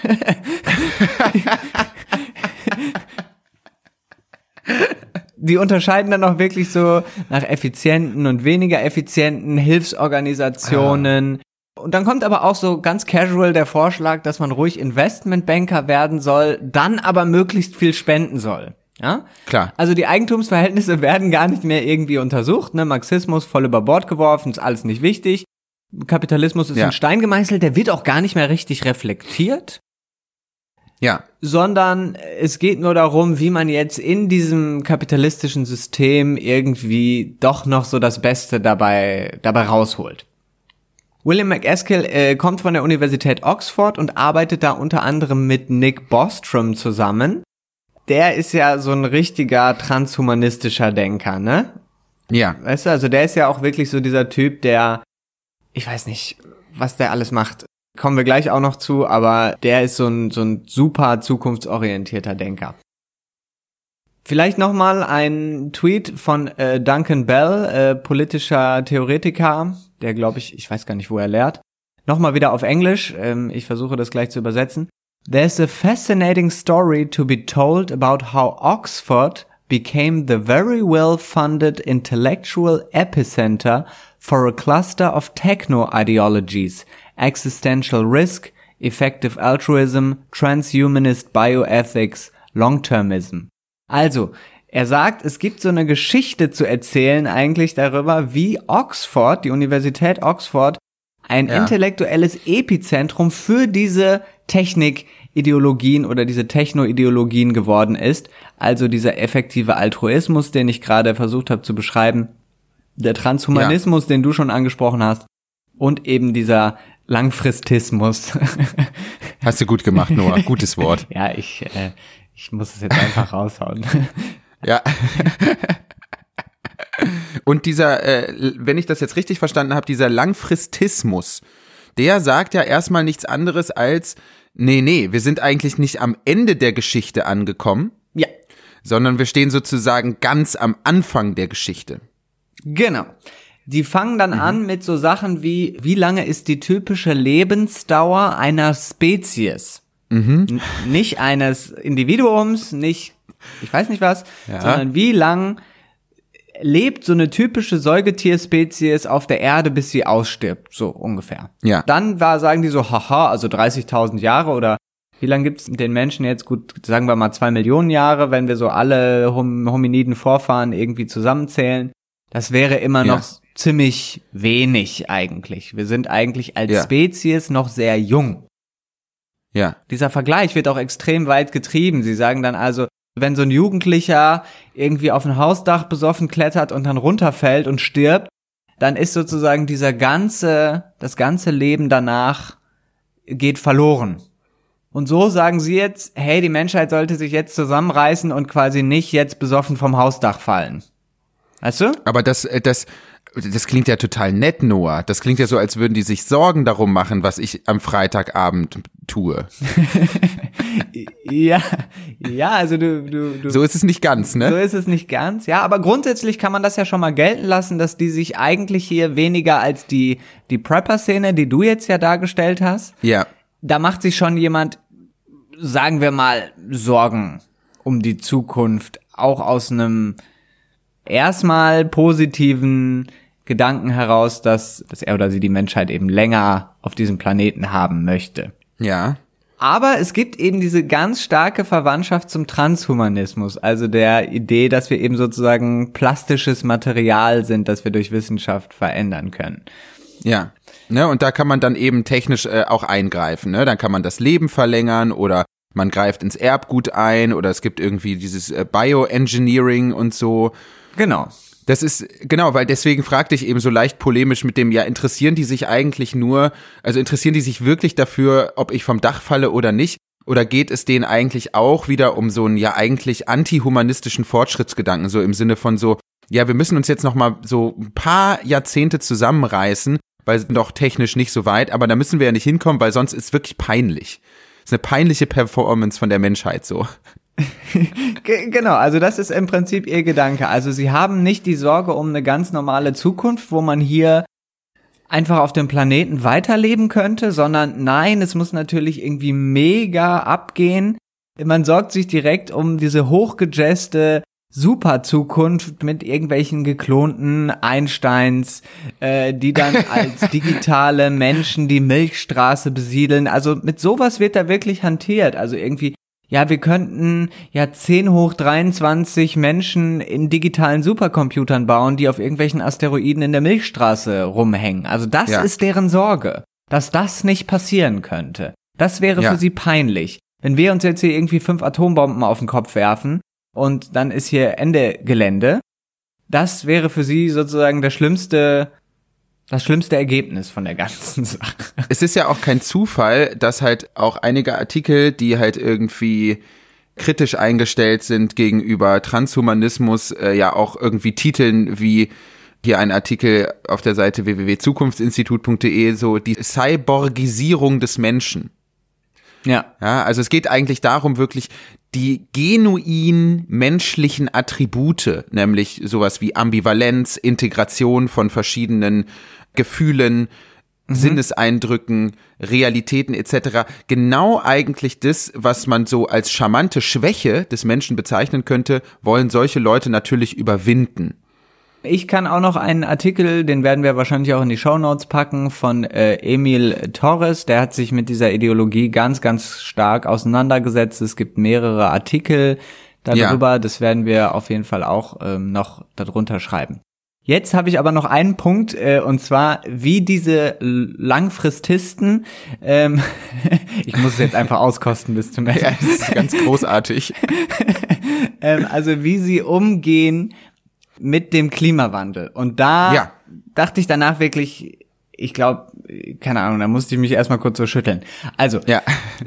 Die unterscheiden dann auch wirklich so nach effizienten und weniger effizienten Hilfsorganisationen. Ah. Und dann kommt aber auch so ganz casual der Vorschlag, dass man ruhig Investmentbanker werden soll, dann aber möglichst viel spenden soll. Ja? Klar. Also die Eigentumsverhältnisse werden gar nicht mehr irgendwie untersucht, ne? Marxismus voll über Bord geworfen, ist alles nicht wichtig. Kapitalismus ist ja. in Stein gemeißelt, der wird auch gar nicht mehr richtig reflektiert. Ja. Sondern es geht nur darum, wie man jetzt in diesem kapitalistischen System irgendwie doch noch so das Beste dabei, dabei rausholt. William McAskill äh, kommt von der Universität Oxford und arbeitet da unter anderem mit Nick Bostrom zusammen der ist ja so ein richtiger transhumanistischer Denker, ne? Ja. Weißt du, also der ist ja auch wirklich so dieser Typ, der, ich weiß nicht, was der alles macht. Kommen wir gleich auch noch zu, aber der ist so ein, so ein super zukunftsorientierter Denker. Vielleicht nochmal ein Tweet von äh, Duncan Bell, äh, politischer Theoretiker, der glaube ich, ich weiß gar nicht, wo er lehrt. Nochmal wieder auf Englisch, ähm, ich versuche das gleich zu übersetzen. There's a fascinating story to be told about how Oxford became the very well-funded intellectual epicenter for a cluster of techno ideologies, existential risk, effective altruism, transhumanist bioethics, long-termism. Also, er sagt, es gibt so eine Geschichte zu erzählen eigentlich darüber, wie Oxford, die Universität Oxford, ein ja. intellektuelles Epizentrum für diese Technik-Ideologien oder diese Techno-Ideologien geworden ist. Also dieser effektive Altruismus, den ich gerade versucht habe zu beschreiben, der Transhumanismus, ja. den du schon angesprochen hast, und eben dieser Langfristismus. Hast du gut gemacht, Noah. Gutes Wort. ja, ich, äh, ich muss es jetzt einfach raushauen. ja. Und dieser, äh, wenn ich das jetzt richtig verstanden habe, dieser Langfristismus, der sagt ja erstmal nichts anderes als, nee, nee, wir sind eigentlich nicht am Ende der Geschichte angekommen. Ja. Sondern wir stehen sozusagen ganz am Anfang der Geschichte. Genau. Die fangen dann mhm. an mit so Sachen wie, wie lange ist die typische Lebensdauer einer Spezies? Mhm. Nicht eines Individuums, nicht, ich weiß nicht was, ja. sondern wie lang lebt so eine typische Säugetierspezies auf der Erde, bis sie ausstirbt, so ungefähr. Ja. Dann war, sagen die so, haha, also 30.000 Jahre oder wie lange gibt's den Menschen jetzt? Gut, sagen wir mal zwei Millionen Jahre, wenn wir so alle Hom Hominiden Vorfahren irgendwie zusammenzählen. Das wäre immer ja. noch ziemlich wenig eigentlich. Wir sind eigentlich als ja. Spezies noch sehr jung. Ja. Dieser Vergleich wird auch extrem weit getrieben. Sie sagen dann also, wenn so ein Jugendlicher irgendwie auf ein Hausdach besoffen klettert und dann runterfällt und stirbt, dann ist sozusagen dieser ganze, das ganze Leben danach geht verloren. Und so sagen sie jetzt, hey, die Menschheit sollte sich jetzt zusammenreißen und quasi nicht jetzt besoffen vom Hausdach fallen. Weißt du? Aber das, äh, das, das klingt ja total nett, Noah. Das klingt ja so, als würden die sich Sorgen darum machen, was ich am Freitagabend tue. ja, ja, also du, du, du. So ist es nicht ganz, ne? So ist es nicht ganz, ja. Aber grundsätzlich kann man das ja schon mal gelten lassen, dass die sich eigentlich hier weniger als die, die Prepper-Szene, die du jetzt ja dargestellt hast. Ja. Da macht sich schon jemand, sagen wir mal, Sorgen um die Zukunft, auch aus einem erstmal positiven Gedanken heraus, dass, dass er oder sie die Menschheit eben länger auf diesem Planeten haben möchte. Ja. Aber es gibt eben diese ganz starke Verwandtschaft zum Transhumanismus, also der Idee, dass wir eben sozusagen plastisches Material sind, das wir durch Wissenschaft verändern können. Ja. Ne, und da kann man dann eben technisch äh, auch eingreifen. Ne? Dann kann man das Leben verlängern oder man greift ins Erbgut ein oder es gibt irgendwie dieses äh, Bioengineering und so. Genau. Das ist, genau, weil deswegen fragte ich eben so leicht polemisch mit dem, ja, interessieren die sich eigentlich nur, also interessieren die sich wirklich dafür, ob ich vom Dach falle oder nicht? Oder geht es denen eigentlich auch wieder um so einen ja eigentlich antihumanistischen Fortschrittsgedanken, so im Sinne von so, ja, wir müssen uns jetzt noch mal so ein paar Jahrzehnte zusammenreißen, weil doch technisch nicht so weit, aber da müssen wir ja nicht hinkommen, weil sonst ist es wirklich peinlich. Ist eine peinliche Performance von der Menschheit so. genau, also das ist im Prinzip ihr Gedanke. Also sie haben nicht die Sorge um eine ganz normale Zukunft, wo man hier einfach auf dem Planeten weiterleben könnte, sondern nein, es muss natürlich irgendwie mega abgehen. Man sorgt sich direkt um diese hochgejazte super Zukunft mit irgendwelchen geklonten Einsteins, äh, die dann als digitale Menschen die Milchstraße besiedeln. Also mit sowas wird da wirklich hantiert. Also irgendwie ja, wir könnten ja 10 hoch 23 Menschen in digitalen Supercomputern bauen, die auf irgendwelchen Asteroiden in der Milchstraße rumhängen. Also das ja. ist deren Sorge, dass das nicht passieren könnte. Das wäre ja. für sie peinlich. Wenn wir uns jetzt hier irgendwie fünf Atombomben auf den Kopf werfen und dann ist hier Ende Gelände, das wäre für sie sozusagen der schlimmste das schlimmste Ergebnis von der ganzen Sache. Es ist ja auch kein Zufall, dass halt auch einige Artikel, die halt irgendwie kritisch eingestellt sind gegenüber Transhumanismus, äh, ja auch irgendwie titeln wie hier ein Artikel auf der Seite www.zukunftsinstitut.de, so die Cyborgisierung des Menschen. Ja. Ja, also es geht eigentlich darum, wirklich die genuin menschlichen Attribute, nämlich sowas wie Ambivalenz, Integration von verschiedenen Gefühlen, mhm. Sinneseindrücken, Realitäten etc. Genau eigentlich das, was man so als charmante Schwäche des Menschen bezeichnen könnte, wollen solche Leute natürlich überwinden. Ich kann auch noch einen Artikel, den werden wir wahrscheinlich auch in die Show Notes packen, von äh, Emil Torres. Der hat sich mit dieser Ideologie ganz, ganz stark auseinandergesetzt. Es gibt mehrere Artikel darüber. Ja. Das werden wir auf jeden Fall auch ähm, noch darunter schreiben. Jetzt habe ich aber noch einen Punkt, äh, und zwar, wie diese Langfrististen, ähm, ich muss es jetzt einfach auskosten bis zum Ende. Ja, das ist ganz großartig. ähm, also wie sie umgehen mit dem Klimawandel. Und da ja. dachte ich danach wirklich, ich glaube, keine Ahnung, da musste ich mich erstmal kurz so schütteln. Also, ja.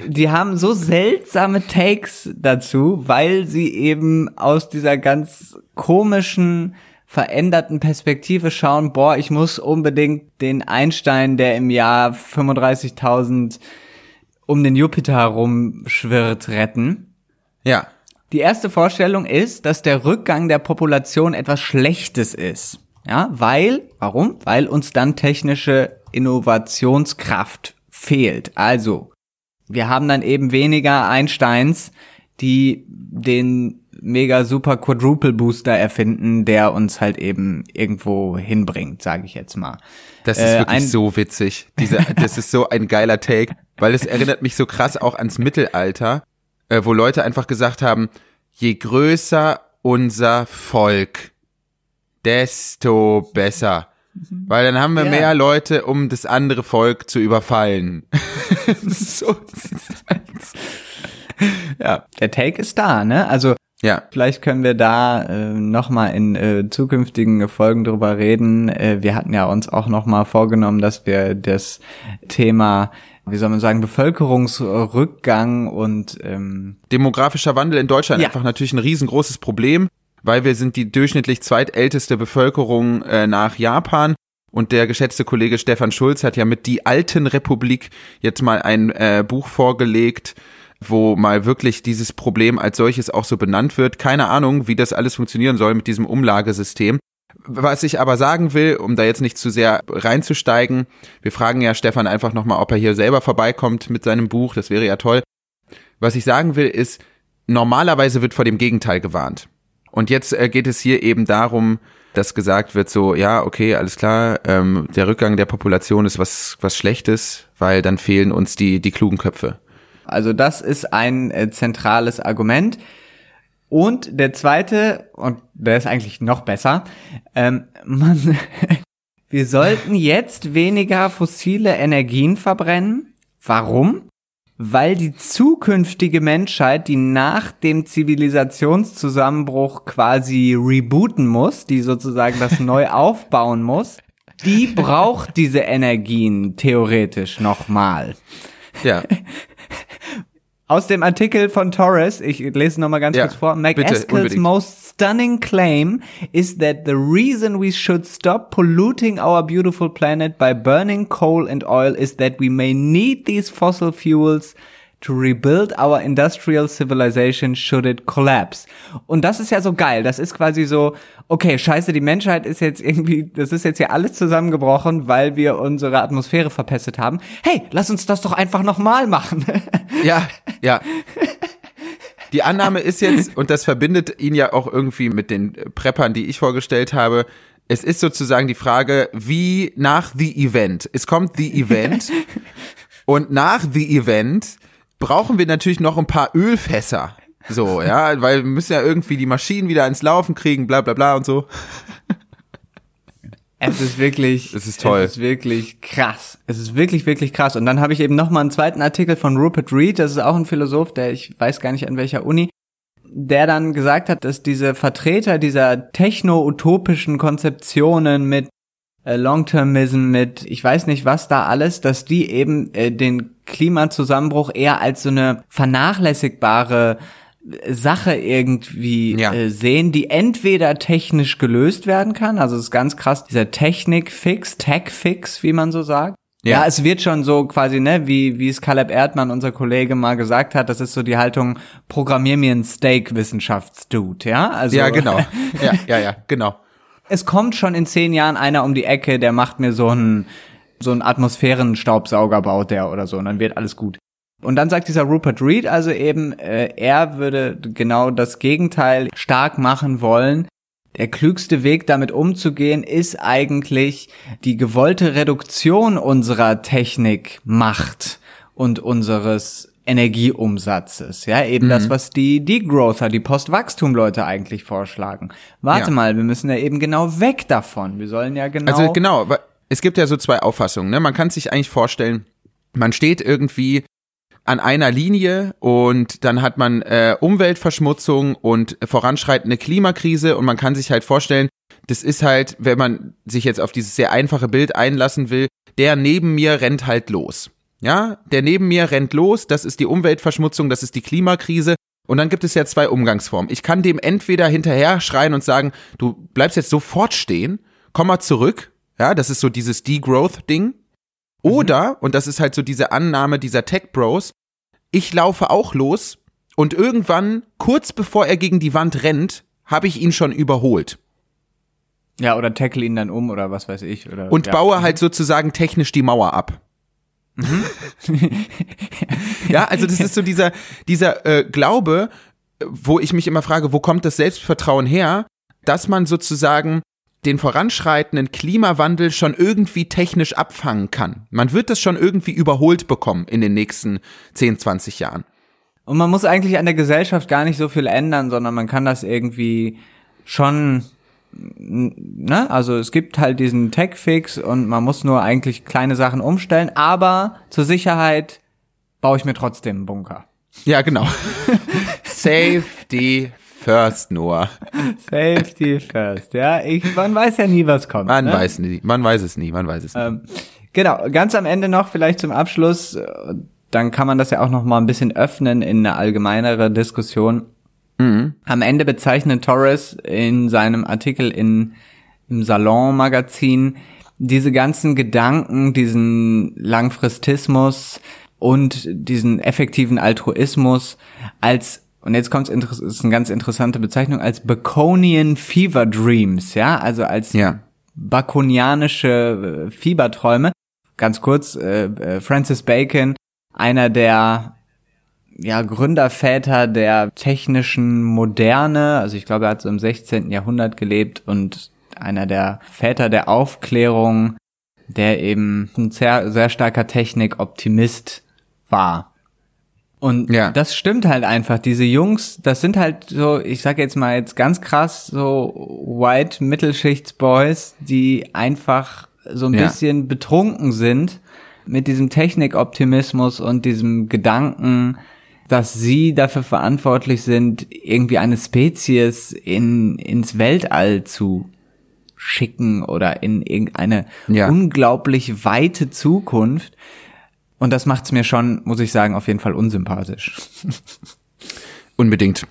die haben so seltsame Takes dazu, weil sie eben aus dieser ganz komischen veränderten Perspektive schauen, boah, ich muss unbedingt den Einstein, der im Jahr 35.000 um den Jupiter herumschwirrt, retten. Ja. Die erste Vorstellung ist, dass der Rückgang der Population etwas Schlechtes ist. Ja, weil, warum? Weil uns dann technische Innovationskraft fehlt. Also, wir haben dann eben weniger Einsteins, die den mega super Quadruple Booster erfinden, der uns halt eben irgendwo hinbringt, sage ich jetzt mal. Das ist äh, wirklich so witzig. Diese, das ist so ein geiler Take, weil es erinnert mich so krass auch ans Mittelalter, äh, wo Leute einfach gesagt haben, je größer unser Volk, desto besser. Mhm. Weil dann haben wir ja. mehr Leute, um das andere Volk zu überfallen. so. ja. Der Take ist da, ne? Also ja. Vielleicht können wir da äh, nochmal in äh, zukünftigen Folgen drüber reden. Äh, wir hatten ja uns auch nochmal vorgenommen, dass wir das Thema wie soll man sagen, Bevölkerungsrückgang und ähm, demografischer Wandel in Deutschland Ja. einfach natürlich ein riesengroßes Problem, weil wir sind die durchschnittlich zweitälteste Bevölkerung äh, nach Japan. Und der geschätzte Kollege Stefan Schulz hat ja mit Die Alten Republik jetzt mal ein äh, Buch vorgelegt, wo mal wirklich dieses Problem als solches auch so benannt wird. Keine Ahnung, wie das alles funktionieren soll mit diesem Umlagesystem. Was ich aber sagen will, um da jetzt nicht zu sehr reinzusteigen, wir fragen ja Stefan einfach nochmal, ob er hier selber vorbeikommt mit seinem Buch, das wäre ja toll. Was ich sagen will, ist, normalerweise wird vor dem Gegenteil gewarnt. Und jetzt äh, geht es hier eben darum, dass gesagt wird so, ja, okay, alles klar, ähm, der Rückgang der Population ist was, was Schlechtes, weil dann fehlen uns die, die klugen Köpfe. Also das ist ein äh, zentrales Argument. Und der zweite, und der ist eigentlich noch besser, ähm, man, wir sollten jetzt weniger fossile Energien verbrennen. Warum? Weil die zukünftige Menschheit, die nach dem Zivilisationszusammenbruch quasi rebooten muss, die sozusagen das neu aufbauen muss, die braucht diese Energien theoretisch nochmal. Ja, Aus dem Artikel von Torres, ich lese noch mal ganz Ja, kurz vor. unbedingt. most stunning claim is that the reason we should stop polluting our beautiful planet by burning coal and oil is that we may need these fossil fuels to rebuild our industrial civilization should it collapse. Und das ist ja so geil. Das ist quasi so, okay, scheiße, die Menschheit ist jetzt irgendwie, das ist jetzt hier alles zusammengebrochen, weil wir unsere Atmosphäre verpestet haben. Hey, lass uns das doch einfach nochmal machen. ja, ja. Die Annahme ist jetzt, und das verbindet ihn ja auch irgendwie mit den Preppern, die ich vorgestellt habe, es ist sozusagen die Frage, wie nach The Event. Es kommt The Event und nach The Event brauchen wir natürlich noch ein paar Ölfässer. So, ja, weil wir müssen ja irgendwie die Maschinen wieder ins Laufen kriegen, bla bla bla und so. Es ist wirklich, Es ist toll. Es ist wirklich krass. Es ist wirklich, wirklich krass. Und dann habe ich eben noch mal einen zweiten Artikel von Rupert Reed, das ist auch ein Philosoph, der ich weiß gar nicht an welcher Uni, der dann gesagt hat, dass diese Vertreter dieser techno-utopischen Konzeptionen mit Long-Termism, mit ich weiß nicht was da alles, dass die eben äh, den Klimazusammenbruch eher als so eine vernachlässigbare Sache irgendwie Ja. äh, sehen, die entweder technisch gelöst werden kann, also es ist ganz krass, dieser Technik-Fix, Tech-Fix, wie man so sagt. Ja. Ja. es wird schon so quasi, ne, wie, wie es Caleb Erdmann, unser Kollege, mal gesagt hat, das ist so die Haltung, programmier mir einen Steak-Wissenschaftsdude, ja? Also, Ja, genau. Ja, ja, ja, genau. es kommt schon in zehn Jahren einer um die Ecke, der macht mir so einen, so einen Atmosphärenstaubsauger baut der oder so, und dann wird alles gut. Und dann sagt dieser Rupert Reed also eben, äh, er würde genau das Gegenteil stark machen wollen. Der klügste Weg, damit umzugehen, ist eigentlich die gewollte Reduktion unserer Technikmacht und unseres Energieumsatzes. Ja, eben das, was die Degrowther, die Postwachstum-Leute eigentlich vorschlagen. Warte Ja. mal, wir müssen ja eben genau weg davon. Wir sollen ja genau. Also genau, es gibt ja so zwei Auffassungen. Ne? Man kann sich eigentlich vorstellen, man steht irgendwie an einer Linie und dann hat man äh, Umweltverschmutzung und voranschreitende Klimakrise und man kann sich halt vorstellen, das ist halt, wenn man sich jetzt auf dieses sehr einfache Bild einlassen will, der neben mir rennt halt los. Ja, der neben mir rennt los, das ist die Umweltverschmutzung, das ist die Klimakrise und dann gibt es ja zwei Umgangsformen. Ich kann dem entweder hinterher schreien und sagen, du bleibst jetzt sofort stehen, komm mal zurück, ja, das ist so dieses Degrowth-Ding. Oder, und das ist halt so diese Annahme dieser Tech-Bros, ich laufe auch los und irgendwann, kurz bevor er gegen die Wand rennt, habe ich ihn schon überholt. ja, oder tackle ihn dann um oder was weiß ich. Oder, Und ja. baue halt sozusagen technisch die Mauer ab. ja, also das ist so dieser, dieser äh, Glaube, wo ich mich immer frage, wo kommt das Selbstvertrauen her, dass man sozusagen den voranschreitenden Klimawandel schon irgendwie technisch abfangen kann. Man wird das schon irgendwie überholt bekommen in den nächsten 10, 20 Jahren. Und man muss eigentlich an der Gesellschaft gar nicht so viel ändern, sondern man kann das irgendwie schon, ne? Also es gibt halt diesen Tech-Fix und man muss nur eigentlich kleine Sachen umstellen, aber zur Sicherheit baue ich mir trotzdem einen Bunker. Ja, genau. Safety first, Noah. Safety first, ja. Ich, man weiß ja nie, was kommt. Man ne? weiß nie, man weiß es nie, man weiß es nie. Ähm, Genau, ganz am Ende noch vielleicht zum Abschluss, dann kann man das ja auch noch mal ein bisschen öffnen in eine allgemeinere Diskussion. Mhm. Am Ende bezeichnet Torres in seinem Artikel in, im Salon-Magazin diese ganzen Gedanken, diesen Langfristismus und diesen effektiven Altruismus als und jetzt kommt es ist eine ganz interessante Bezeichnung als Baconian Fever Dreams, ja, also als ja. bakonianische äh, Fieberträume. Ganz kurz, äh, äh, Francis Bacon, einer der ja, Gründerväter der technischen Moderne, also ich glaube, er hat so im 16. Jahrhundert gelebt und einer der Väter der Aufklärung, der eben ein sehr, sehr starker Technikoptimist war. Und ja. das stimmt halt einfach. Diese Jungs, das sind halt so, ich sag jetzt mal jetzt ganz krass, so White Mittelschichtsboys, die einfach so ein ja. bisschen betrunken sind mit diesem Technikoptimismus und diesem Gedanken, dass sie dafür verantwortlich sind, irgendwie eine Spezies in, ins Weltall zu schicken oder in irgendeine ja. unglaublich weite Zukunft. Und das macht's mir schon, muss ich sagen, auf jeden Fall unsympathisch. Unbedingt.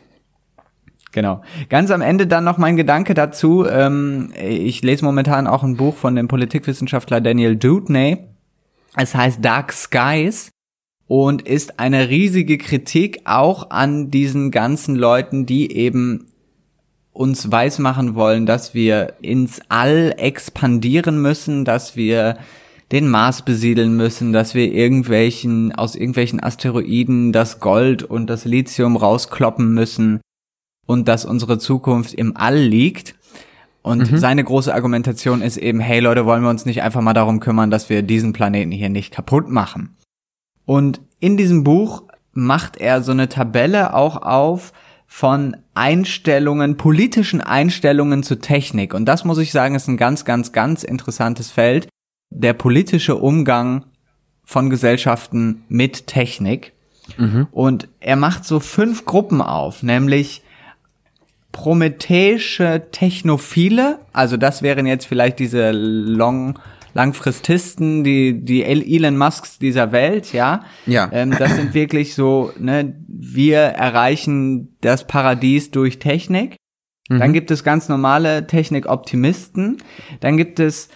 Genau. Ganz am Ende dann noch mein Gedanke dazu. Ähm, ich lese momentan auch ein Buch von dem Politikwissenschaftler Daniel Dewdney. Es heißt Dark Skies und ist eine riesige Kritik auch an diesen ganzen Leuten, die eben uns weismachen wollen, dass wir ins All expandieren müssen, dass wir den Mars besiedeln müssen, dass wir irgendwelchen, aus irgendwelchen Asteroiden das Gold und das Lithium rauskloppen müssen und dass unsere Zukunft im All liegt. Und mhm. seine große Argumentation ist eben, hey Leute, wollen wir uns nicht einfach mal darum kümmern, dass wir diesen Planeten hier nicht kaputt machen. Und in diesem Buch macht er so eine Tabelle auch auf von Einstellungen, politischen Einstellungen zu Technik. Und das muss ich sagen, ist ein ganz, ganz, ganz interessantes Feld, der politische Umgang von Gesellschaften mit Technik. Mhm. Und er macht so fünf Gruppen auf, nämlich prometheische Technophile, also das wären jetzt vielleicht diese Long Langfrististen, die die Elon Musks dieser Welt, ja. Ja. Ähm, das sind wirklich so, ne, wir erreichen das Paradies durch Technik. Mhm. Dann gibt es ganz normale Technikoptimisten. Dann gibt es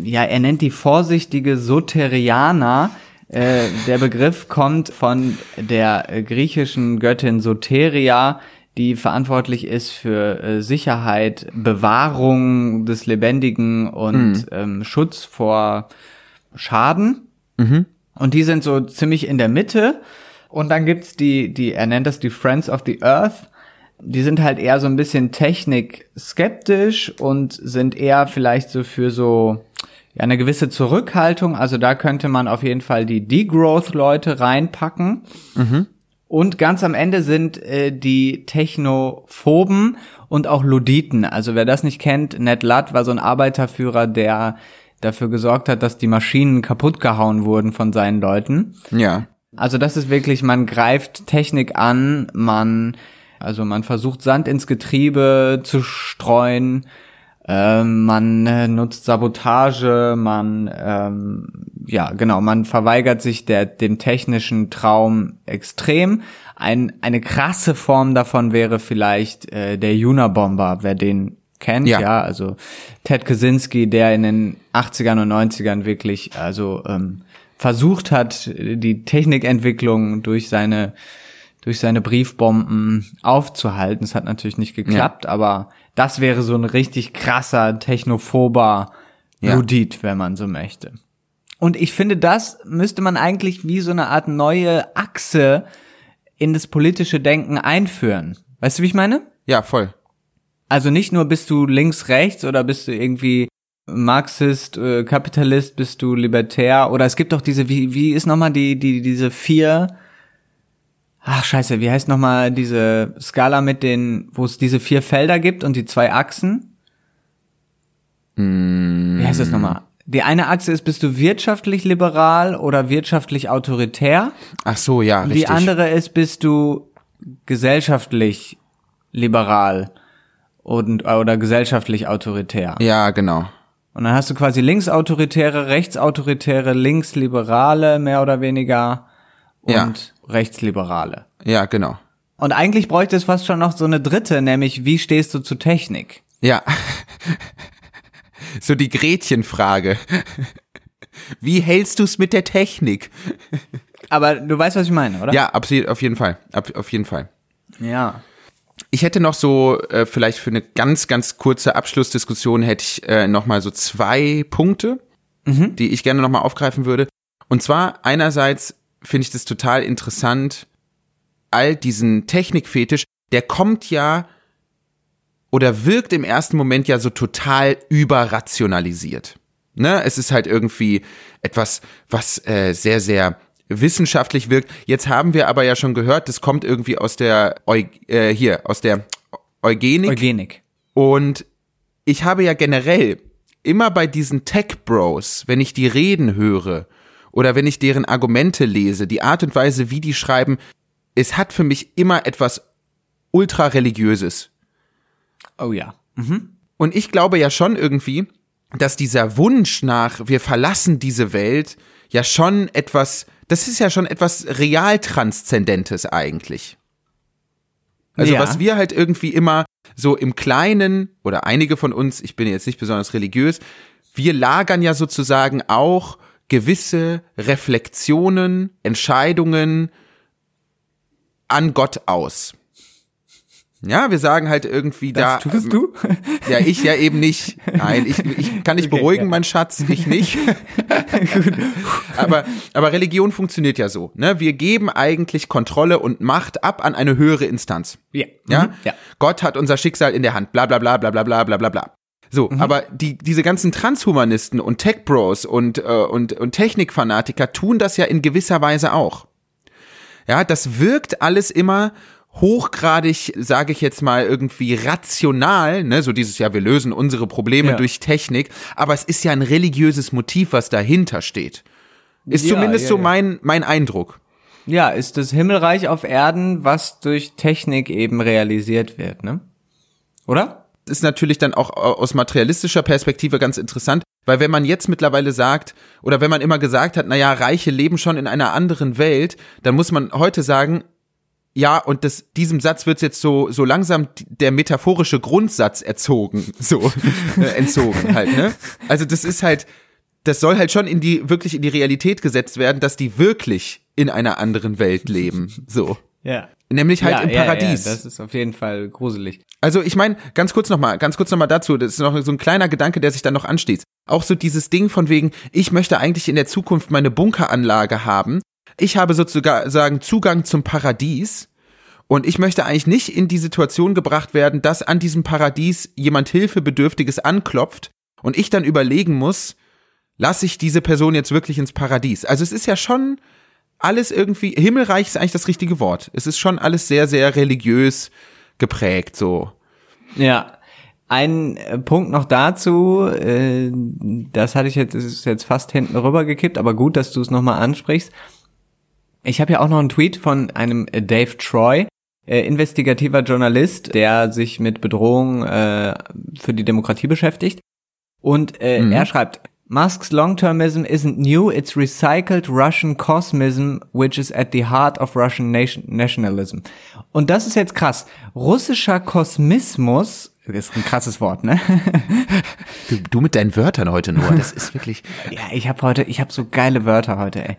ja, er nennt die vorsichtige Soterianer. Äh, der Begriff kommt von der äh, griechischen Göttin Soteria, die verantwortlich ist für äh, Sicherheit, Bewahrung des Lebendigen und mhm. ähm, Schutz vor Schaden. Mhm. Und die sind so ziemlich in der Mitte. Und dann gibt's die, die, er nennt das die Friends of the Earth. Die sind halt eher so ein bisschen technik skeptisch und sind eher vielleicht so für so ja, eine gewisse Zurückhaltung. Also da könnte man auf jeden Fall die Degrowth-Leute reinpacken. Mhm. Und ganz am Ende sind äh, die Technophoben und auch Luditen. Also wer das nicht kennt, Ned Ludd war so ein Arbeiterführer, der dafür gesorgt hat, dass die Maschinen kaputt gehauen wurden von seinen Leuten. Ja. Also das ist wirklich, man greift Technik an, man, also man versucht Sand ins Getriebe zu streuen, ähm, man äh, nutzt Sabotage, man ähm, ja genau, man verweigert sich der dem technischen Traum extrem. Ein, eine krasse Form davon wäre vielleicht äh, der Unabomber, wer den kennt, ja. ja, also Ted Kaczynski, der in den 80ern und 90ern wirklich also ähm, versucht hat, die Technikentwicklung durch seine durch seine Briefbomben aufzuhalten. Es hat natürlich nicht geklappt, ja. aber das wäre so ein richtig krasser technophober ja. Ludit, wenn man so möchte. Und ich finde, das müsste man eigentlich wie so eine Art neue Achse in das politische Denken einführen. Weißt du, wie ich meine? Ja, voll. Also nicht nur bist du links, rechts oder bist du irgendwie Marxist, äh, Kapitalist, bist du libertär oder es gibt doch diese, wie, wie ist nochmal die, die, diese vier Ach scheiße, wie heißt nochmal diese Skala mit den, wo es diese vier Felder gibt und die zwei Achsen? Mm. Wie heißt das nochmal? Die eine Achse ist, bist du wirtschaftlich liberal oder wirtschaftlich autoritär? Ach so, ja, richtig. Die andere ist, bist du gesellschaftlich liberal und oder gesellschaftlich autoritär. Ja, genau. Und dann hast du quasi Linksautoritäre, Rechtsautoritäre, Linksliberale mehr oder weniger und Ja. Rechtsliberale. Ja, genau. Und eigentlich bräuchte es fast schon noch so eine dritte, nämlich wie stehst du zu Technik? Ja. So die Gretchenfrage. Wie hältst du's mit der Technik? Aber du weißt, was ich meine, oder? Ja, absolut, auf jeden Fall. Ab, auf jeden Fall. Ja. Ich hätte noch so, äh, vielleicht für eine ganz, ganz kurze Abschlussdiskussion hätte ich äh, noch mal so zwei Punkte, die ich gerne noch mal aufgreifen würde. Und zwar einerseits finde ich das total interessant, all diesen Technikfetisch, der kommt ja oder wirkt im ersten Moment ja so total überrationalisiert. Ne? Es ist halt irgendwie etwas, was äh, sehr, sehr wissenschaftlich wirkt. Jetzt haben wir aber ja schon gehört, das kommt irgendwie aus der Eu äh, hier aus der Eugenik Eugenik. und ich habe ja generell immer bei diesen Tech Bros, wenn ich die reden höre oder wenn ich deren Argumente lese, die Art und Weise, wie die schreiben, es hat für mich immer etwas ultra religiöses. Oh ja. Und ich glaube ja schon irgendwie, dass dieser Wunsch nach, wir verlassen diese Welt, ja schon etwas, das ist ja schon etwas real Transzendentes eigentlich. Also Ja. was wir halt irgendwie immer so im Kleinen, oder einige von uns, ich bin jetzt nicht besonders religiös, wir lagern ja sozusagen auch gewisse Reflexionen, Entscheidungen an Gott aus. Ja, wir sagen halt irgendwie da. Das tust du? Ja, ich ja eben nicht. Nein, ich, ich kann dich Okay, beruhigen, ja. mein Schatz, ich nicht. aber, aber Religion funktioniert ja so. Ne? Wir geben eigentlich Kontrolle und Macht ab an eine höhere Instanz. ja. Ja? Mhm. Ja. Gott hat unser Schicksal in der Hand, bla bla bla bla bla bla bla bla bla. So, Mhm. aber die, diese ganzen Transhumanisten und Tech-Bros und, äh, und, und Technikfanatiker tun das ja in gewisser Weise auch. Ja, das wirkt alles immer hochgradig, sage ich jetzt mal, irgendwie rational, ne, so dieses ja, wir lösen unsere Probleme Ja. durch Technik, aber es ist ja ein religiöses Motiv, was dahinter steht. Ist Ja, zumindest ja, so mein, mein Eindruck. Ja, ist das Himmelreich auf Erden, was durch Technik eben realisiert wird, ne? Oder? Ist natürlich dann auch aus materialistischer Perspektive ganz interessant, weil wenn man jetzt mittlerweile sagt, oder wenn man immer gesagt hat, naja, Reiche leben schon in einer anderen Welt, dann muss man heute sagen, ja, und das, diesem Satz wird jetzt so, so langsam der metaphorische Grundsatz erzogen, so, äh, entzogen halt, ne? Also das ist halt, das soll halt schon in die, wirklich in die Realität gesetzt werden, dass die wirklich in einer anderen Welt leben, so. Ja. Nämlich halt ja, im ja, Paradies. Ja, das ist auf jeden Fall gruselig. Also ich meine, ganz kurz nochmal, ganz kurz nochmal dazu, das ist noch so ein kleiner Gedanke, der sich dann noch ansteht. Auch so dieses Ding von wegen, ich möchte eigentlich in der Zukunft meine Bunkeranlage haben. Ich habe sozusagen Zugang zum Paradies. Und ich möchte eigentlich nicht in die Situation gebracht werden, dass an diesem Paradies jemand Hilfebedürftiges anklopft und ich dann überlegen muss, lasse ich diese Person jetzt wirklich ins Paradies? Also es ist ja schon alles irgendwie, Himmelreich ist eigentlich das richtige Wort. Es ist schon alles sehr, sehr religiös geprägt, so. Ja. Ein äh, Punkt noch dazu, äh, das hatte ich jetzt, ist jetzt fast hinten rüber gekippt, aber gut, dass du es nochmal ansprichst. Ich habe ja auch noch einen Tweet von einem äh, Dave Troy, äh, investigativer Journalist, der sich mit Bedrohung äh, für die Demokratie beschäftigt. Und äh, er schreibt, Musk's long-termism isn't new, it's recycled Russian cosmism, which is at the heart of Russian nation nationalism. Und das ist jetzt krass. Russischer Kosmismus, ist ein krasses Wort, ne? Du, du mit deinen Wörtern heute nur, das ist wirklich. Ja, ich habe heute, ich habe so geile Wörter heute, ey.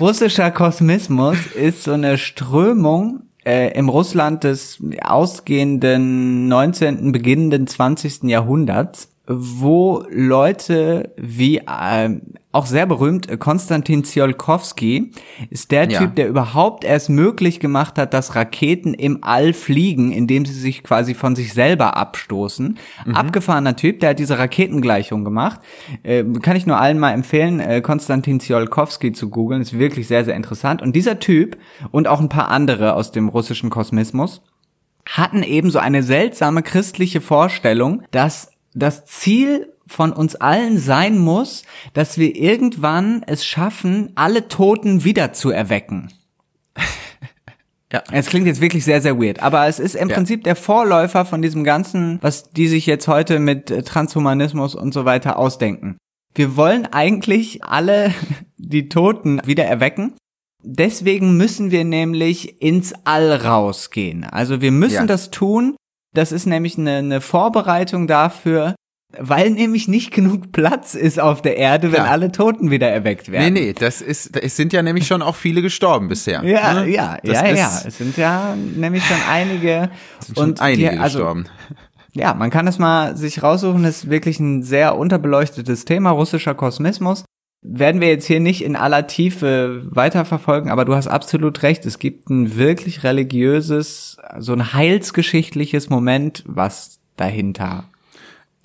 Russischer Kosmismus ist so eine Strömung äh, im Russland des ausgehenden 19., beginnenden 20. Jahrhunderts, wo Leute wie ähm, auch sehr berühmt äh, Konstantin Tsiolkovsky ist der Ja. Typ, der überhaupt erst möglich gemacht hat, dass Raketen im All fliegen, indem sie sich quasi von sich selber abstoßen. Abgefahrener Typ, der hat diese Raketengleichung gemacht. Äh, kann ich nur allen mal empfehlen, äh, Konstantin Tsiolkovsky zu googeln, ist wirklich sehr, sehr interessant. Und dieser Typ und auch ein paar andere aus dem russischen Kosmismus hatten eben so eine seltsame christliche Vorstellung, dass das Ziel von uns allen sein muss, dass wir irgendwann es schaffen, alle Toten wieder zu erwecken. Ja. Es klingt jetzt wirklich sehr, sehr weird, aber es ist im ja. Prinzip der Vorläufer von diesem ganzen, was die sich jetzt heute mit äh, Transhumanismus und so weiter ausdenken. Wir wollen eigentlich alle die Toten wieder erwecken. Deswegen müssen wir nämlich ins All rausgehen. Also wir müssen ja. das tun. Das ist nämlich eine, eine Vorbereitung dafür, weil nämlich nicht genug Platz ist auf der Erde, wenn ja. alle Toten wieder erweckt werden. Nee, nee, das ist, es sind ja nämlich schon auch viele gestorben bisher. Ja, ne? ja, das ja, ja. Es sind ja nämlich schon einige. Sind schon und einige die, also, gestorben. Ja, man kann es mal sich raussuchen, das ist wirklich ein sehr unterbeleuchtetes Thema, russischer Kosmismus. Werden wir jetzt hier nicht in aller Tiefe weiterverfolgen, aber du hast absolut recht. Es gibt ein wirklich religiöses, so ein heilsgeschichtliches Moment, was dahinter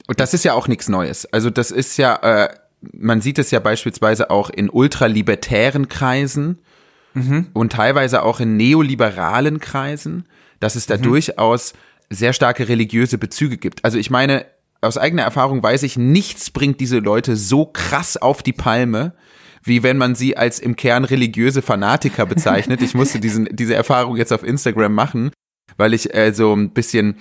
und das ist ja auch nichts Neues. Also das ist ja, äh, man sieht es ja beispielsweise auch in ultralibertären Kreisen mhm. und teilweise auch in neoliberalen Kreisen, dass es da mhm. durchaus sehr starke religiöse Bezüge gibt. Also ich meine, aus eigener Erfahrung weiß ich, nichts bringt diese Leute so krass auf die Palme, wie wenn man sie als im Kern religiöse Fanatiker bezeichnet. Ich musste diesen, diese Erfahrung jetzt auf Instagram machen, weil ich äh, so ein bisschen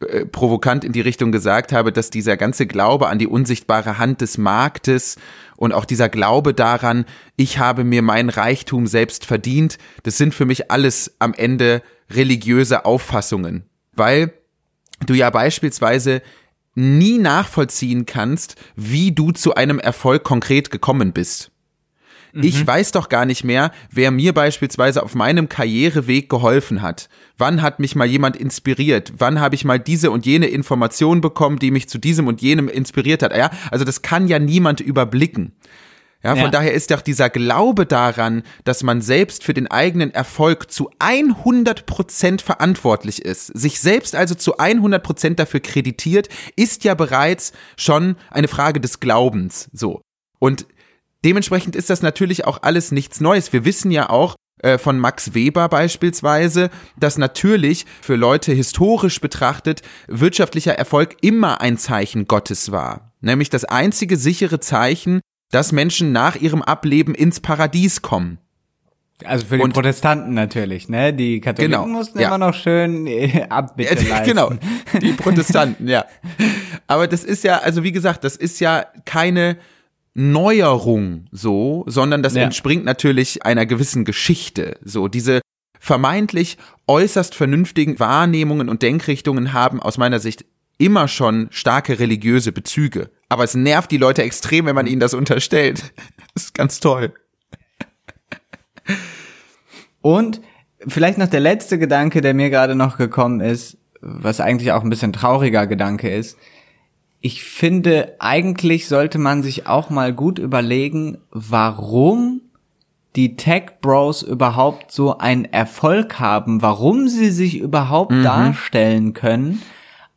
äh, provokant in die Richtung gesagt habe, dass dieser ganze Glaube an die unsichtbare Hand des Marktes und auch dieser Glaube daran, ich habe mir meinen Reichtum selbst verdient, das sind für mich alles am Ende religiöse Auffassungen, weil du ja beispielsweise nie nachvollziehen kannst, wie du zu einem Erfolg konkret gekommen bist. Ich mhm. weiß doch gar nicht mehr, wer mir beispielsweise auf meinem Karriereweg geholfen hat. Wann hat mich mal jemand inspiriert? Wann habe ich mal diese und jene Information bekommen, die mich zu diesem und jenem inspiriert hat? Ja, also das kann ja niemand überblicken. Ja, von ja. daher ist doch dieser Glaube daran, dass man selbst für den eigenen Erfolg zu 100 Prozent verantwortlich ist, sich selbst also zu 100 Prozent dafür kreditiert, ist ja bereits schon eine Frage des Glaubens, so. Und Dementsprechend ist das natürlich auch alles nichts Neues. Wir wissen ja auch, äh, von Max Weber beispielsweise, dass natürlich für Leute historisch betrachtet wirtschaftlicher Erfolg immer ein Zeichen Gottes war. Nämlich das einzige sichere Zeichen, dass Menschen nach ihrem Ableben ins Paradies kommen. Also für die und, Protestanten natürlich, ne? Die Katholiken genau, mussten ja. immer noch schön äh, Abbitte leisten. Genau, die Protestanten, ja. Aber das ist ja, also wie gesagt, das ist ja keine Neuerung so, sondern das ja. entspringt natürlich einer gewissen Geschichte. So, diese vermeintlich äußerst vernünftigen Wahrnehmungen und Denkrichtungen haben aus meiner Sicht immer schon starke religiöse Bezüge. Aber es nervt die Leute extrem, wenn man ihnen das unterstellt. Das ist ganz toll. Und vielleicht noch der letzte Gedanke, der mir gerade noch gekommen ist, was eigentlich auch ein bisschen trauriger Gedanke ist ich finde, eigentlich sollte man sich auch mal gut überlegen, warum die Tech Bros überhaupt so einen Erfolg haben, warum sie sich überhaupt mhm. darstellen können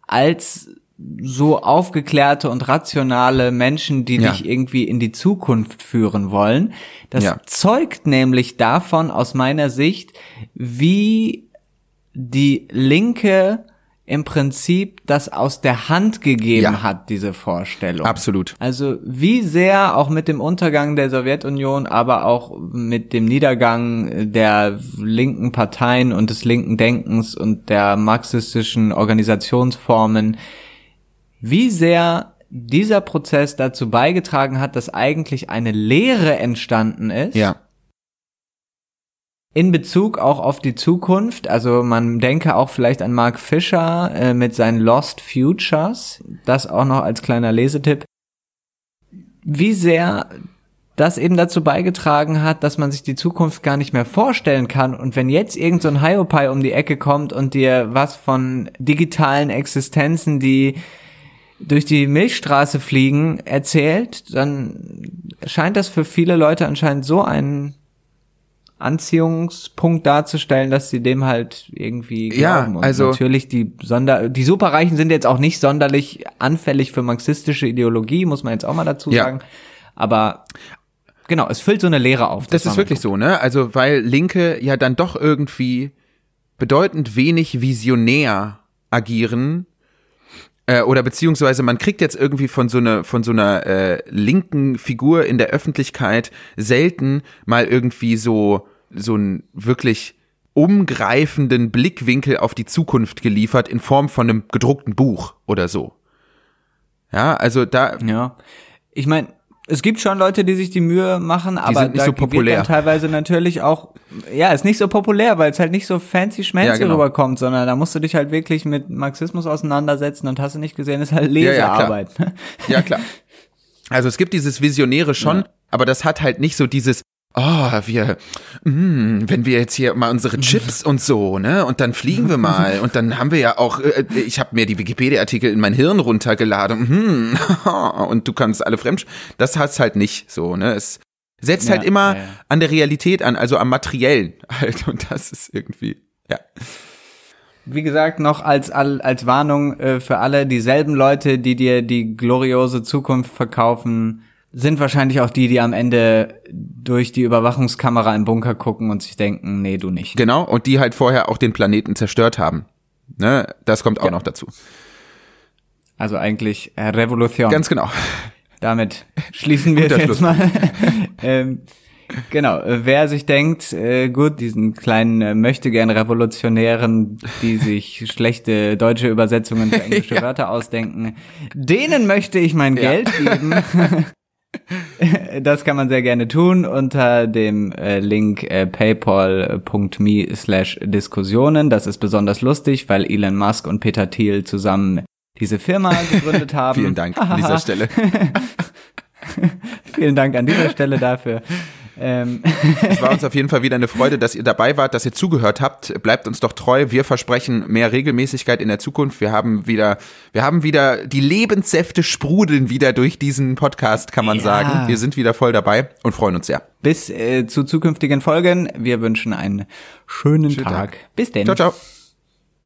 als so aufgeklärte und rationale Menschen, die ja. dich irgendwie in die Zukunft führen wollen. Das ja. zeugt nämlich davon aus meiner Sicht, wie die linke im Prinzip das aus der Hand gegeben ja. hat, diese Vorstellung. Absolut. Also wie sehr auch mit dem Untergang der Sowjetunion, aber auch mit dem Niedergang der linken Parteien und des linken Denkens und der marxistischen Organisationsformen, wie sehr dieser Prozess dazu beigetragen hat, dass eigentlich eine Lehre entstanden ist. Ja in Bezug auch auf die Zukunft, also man denke auch vielleicht an Mark Fisher äh, mit seinen Lost Futures, das auch noch als kleiner Lesetipp, wie sehr das eben dazu beigetragen hat, dass man sich die Zukunft gar nicht mehr vorstellen kann. Und wenn jetzt irgend so ein Hiopai um die Ecke kommt und dir was von digitalen Existenzen, die durch die Milchstraße fliegen, erzählt, dann scheint das für viele Leute anscheinend so ein Anziehungspunkt darzustellen, dass sie dem halt irgendwie glauben. Ja, also und natürlich die Sonder die Superreichen sind jetzt auch nicht sonderlich anfällig für marxistische Ideologie, muss man jetzt auch mal dazu ja. sagen. Aber genau, es füllt so eine Lehre auf. Das, das ist wirklich so, ne? Also weil Linke ja dann doch irgendwie bedeutend wenig visionär agieren äh, oder beziehungsweise man kriegt jetzt irgendwie von so einer von so einer äh, linken Figur in der Öffentlichkeit selten mal irgendwie so so ein wirklich umgreifenden Blickwinkel auf die Zukunft geliefert in Form von einem gedruckten Buch oder so. Ja, also da. Ja. Ich meine, es gibt schon Leute, die sich die Mühe machen, Die aber sind nicht da so populär. dann teilweise natürlich auch, ja, ist nicht so populär, weil es halt nicht so fancy schmancy Ja, genau. rüberkommt, sondern da musst du dich halt wirklich mit Marxismus auseinandersetzen und hast du nicht gesehen, ist halt ja, klar. Lesearbeit. ne? Ja, klar. Also es gibt dieses Visionäre schon, Ja. aber das hat halt nicht so dieses, oh, wir, mm, wenn wir jetzt hier mal unsere Chips und so, ne, und dann fliegen wir mal. Und dann haben wir ja auch, äh, ich habe mir die Wikipedia-Artikel in mein Hirn runtergeladen, hm, und du kannst alle fremd, das hat's halt nicht so, ne, es setzt Ja, halt immer ja, ja. an der Realität an, also am Materiellen halt. Und das ist irgendwie, ja. Wie gesagt, noch als, al- als Warnung äh, für alle, dieselben Leute, die dir die gloriose Zukunft verkaufen, sind wahrscheinlich auch die, die am Ende durch die Überwachungskamera im Bunker gucken und sich denken, nee, du nicht. Genau, und die halt vorher auch den Planeten zerstört haben. Ne, das kommt auch Ja. noch dazu. Also eigentlich äh, Revolution. Ganz genau. Damit schließen wir jetzt Schluss. mal. ähm, genau, äh, wer sich denkt, äh, gut, diesen kleinen äh, möchte gern Revolutionären, die sich schlechte deutsche Übersetzungen für englische Ja. Wörter ausdenken, denen möchte ich mein Ja. Geld geben. Das kann man sehr gerne tun unter dem äh, Link äh, paypal.me slash Diskussionen. Das ist besonders lustig, weil Elon Musk und Peter Thiel zusammen diese Firma gegründet haben. Vielen Dank an dieser Stelle. Vielen Dank an dieser Stelle dafür. Ähm, Es war uns auf jeden Fall wieder eine Freude, dass ihr dabei wart, dass ihr zugehört habt. Bleibt uns doch treu. Wir versprechen mehr Regelmäßigkeit in der Zukunft. Wir haben wieder, wir haben wieder die Lebenssäfte sprudeln wieder durch diesen Podcast, kann man Ja. sagen. Wir sind wieder voll dabei und freuen uns sehr. bis äh, zu zukünftigen Folgen. Wir wünschen einen schönen, Schönen Tag. Tag. Bis denn. Ciao, ciao.